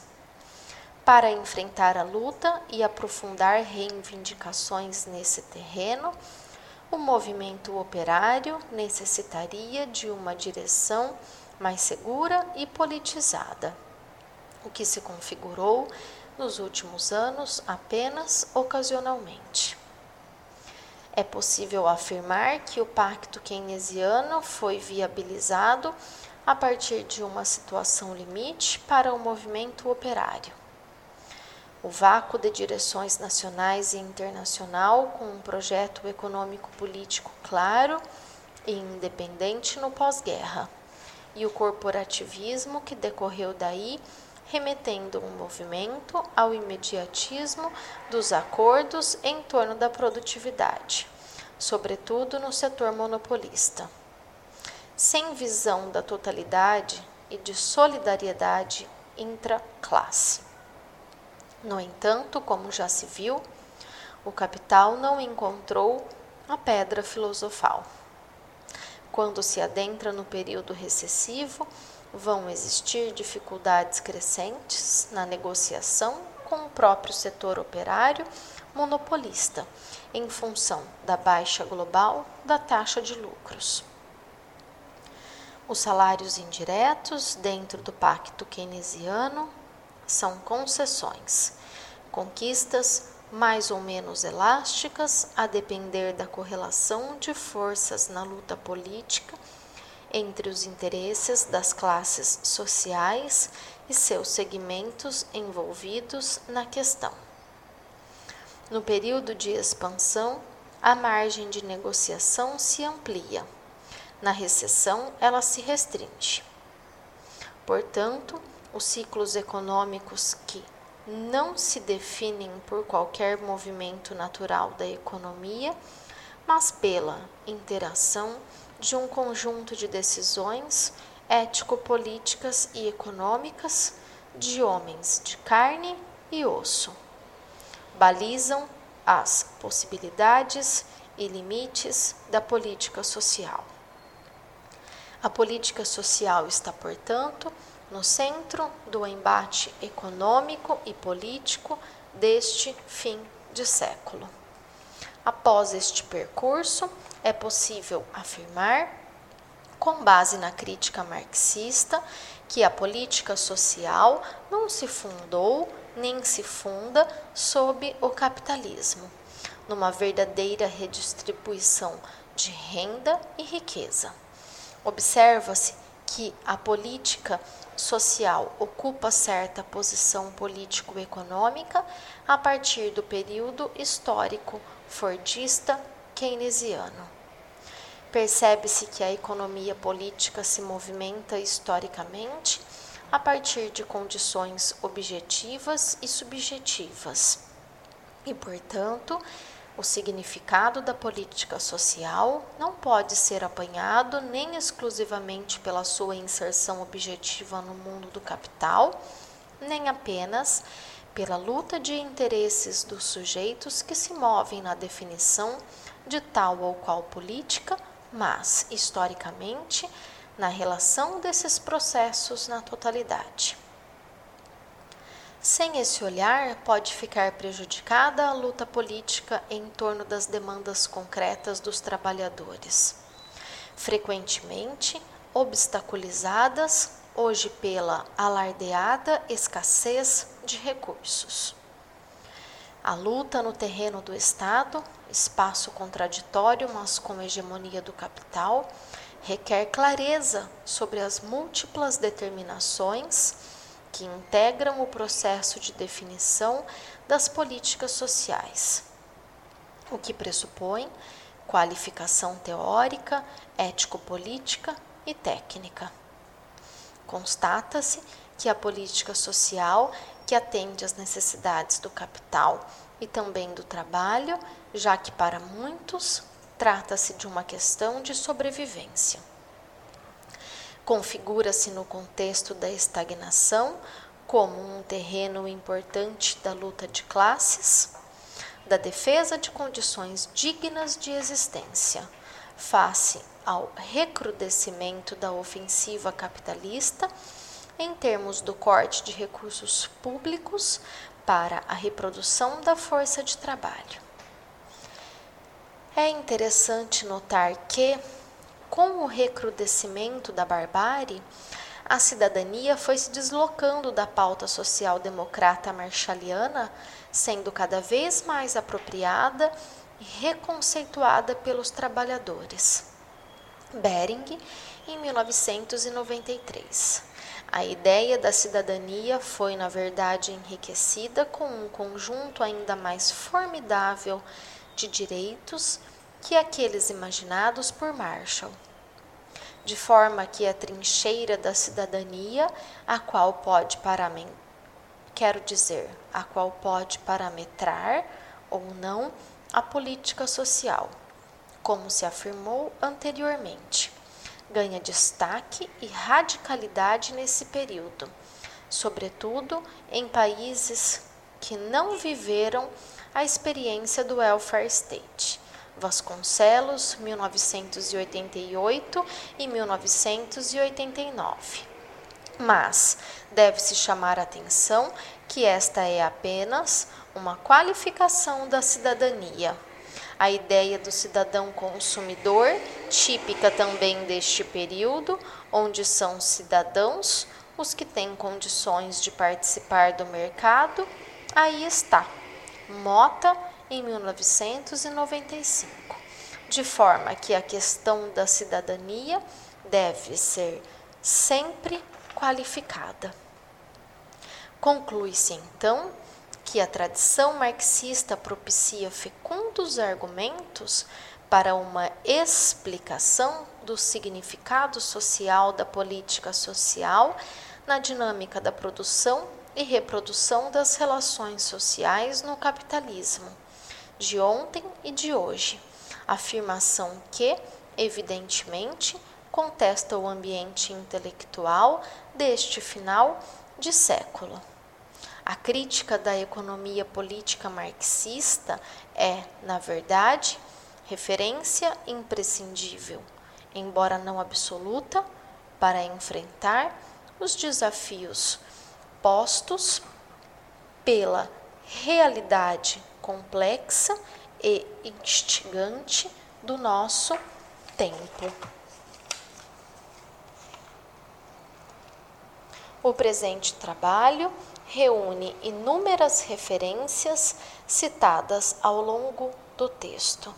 Para enfrentar a luta e aprofundar reivindicações nesse terreno, o movimento operário necessitaria de uma direção mais segura e politizada, o que se configurou nos últimos anos apenas ocasionalmente. É possível afirmar que o pacto keynesiano foi viabilizado a partir de uma situação limite para o movimento operário o vácuo de direções nacionais e internacional com um projeto econômico-político claro e independente no pós-guerra, e o corporativismo que decorreu daí, remetendo um movimento ao imediatismo dos acordos em torno da produtividade, sobretudo no setor monopolista. Sem visão da totalidade e de solidariedade intra-classe. No entanto, como já se viu, o capital não encontrou a pedra filosofal. Quando se adentra no período recessivo, vão existir dificuldades crescentes na negociação com o próprio setor operário monopolista, em função da baixa global da taxa de lucros. Os salários indiretos dentro do pacto keynesiano são concessões, conquistas mais ou menos elásticas a depender da correlação de forças na luta política entre os interesses das classes sociais e seus segmentos envolvidos na questão. No período de expansão, a margem de negociação se amplia. Na recessão, ela se restringe. Portanto, os ciclos econômicos que não se definem por qualquer movimento natural da economia, mas pela interação de um conjunto de decisões ético-políticas e econômicas de homens de carne e osso. Balizam as possibilidades e limites da política social. A política social está, portanto, no centro do embate econômico e político deste fim de século. Após este percurso, é possível afirmar, com base na crítica marxista, que a política social não se fundou nem se funda sob o capitalismo, numa verdadeira redistribuição de renda e riqueza. Observa-se que a política social ocupa certa posição político-econômica a partir do período histórico fordista keynesiano. Percebe-se que a economia política se movimenta historicamente a partir de condições objetivas e subjetivas. E, portanto, o significado da política social não pode ser apanhado nem exclusivamente pela sua inserção objetiva no mundo do capital, nem apenas pela luta de interesses dos sujeitos que se movem na definição de tal ou qual política, mas, historicamente, na relação desses processos na totalidade. Sem esse olhar, pode ficar prejudicada a luta política em torno das demandas concretas dos trabalhadores, frequentemente obstaculizadas hoje pela alardeada escassez de recursos. A luta no terreno do Estado, espaço contraditório, mas com hegemonia do capital, requer clareza sobre as múltiplas determinações que integram o processo de definição das políticas sociais, o que pressupõe qualificação teórica, ético-política e técnica. Constata-se que a política social, que atende às necessidades do capital e também do trabalho, já que para muitos trata-se de uma questão de sobrevivência. Configura-se no contexto da estagnação como um terreno importante da luta de classes, da defesa de condições dignas de existência, face ao recrudescimento da ofensiva capitalista em termos do corte de recursos públicos para a reprodução da força de trabalho. É interessante notar que, com o recrudescimento da barbárie, a cidadania foi se deslocando da pauta social-democrata marshaliana, sendo cada vez mais apropriada reconceituada pelos trabalhadores. Bering, em 1993. A ideia da cidadania foi, na verdade, enriquecida com um conjunto ainda mais formidável de direitos que aqueles imaginados por Marshall, de forma que a trincheira da cidadania, a qual pode paramen quero dizer, a qual pode parametrar ou não a política social, como se afirmou anteriormente, ganha destaque e radicalidade nesse período, sobretudo em países que não viveram a experiência do welfare state Vasconcelos, 1988 e 1989. Mas deve-se chamar a atenção que esta é apenas uma qualificação da cidadania. A ideia do cidadão consumidor, típica também deste período, onde são cidadãos os que têm condições de participar do mercado, aí está. Mota em 1995, de forma que a questão da cidadania deve ser sempre qualificada. Conclui-se então que a tradição marxista propicia fecundos argumentos para uma explicação do significado social da política social na dinâmica da produção e reprodução das relações sociais no capitalismo de ontem e de hoje. Afirmação que, evidentemente, contesta o ambiente intelectual deste final de século. A crítica da economia política marxista é, na verdade, referência imprescindível, embora não absoluta, para enfrentar os desafios postos pela realidade complexa e instigante do nosso tempo. O presente trabalho reúne inúmeras referências citadas ao longo do texto.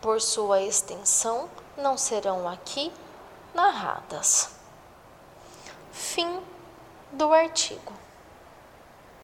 Por sua extensão, não serão aqui narradas. Fim do artigo.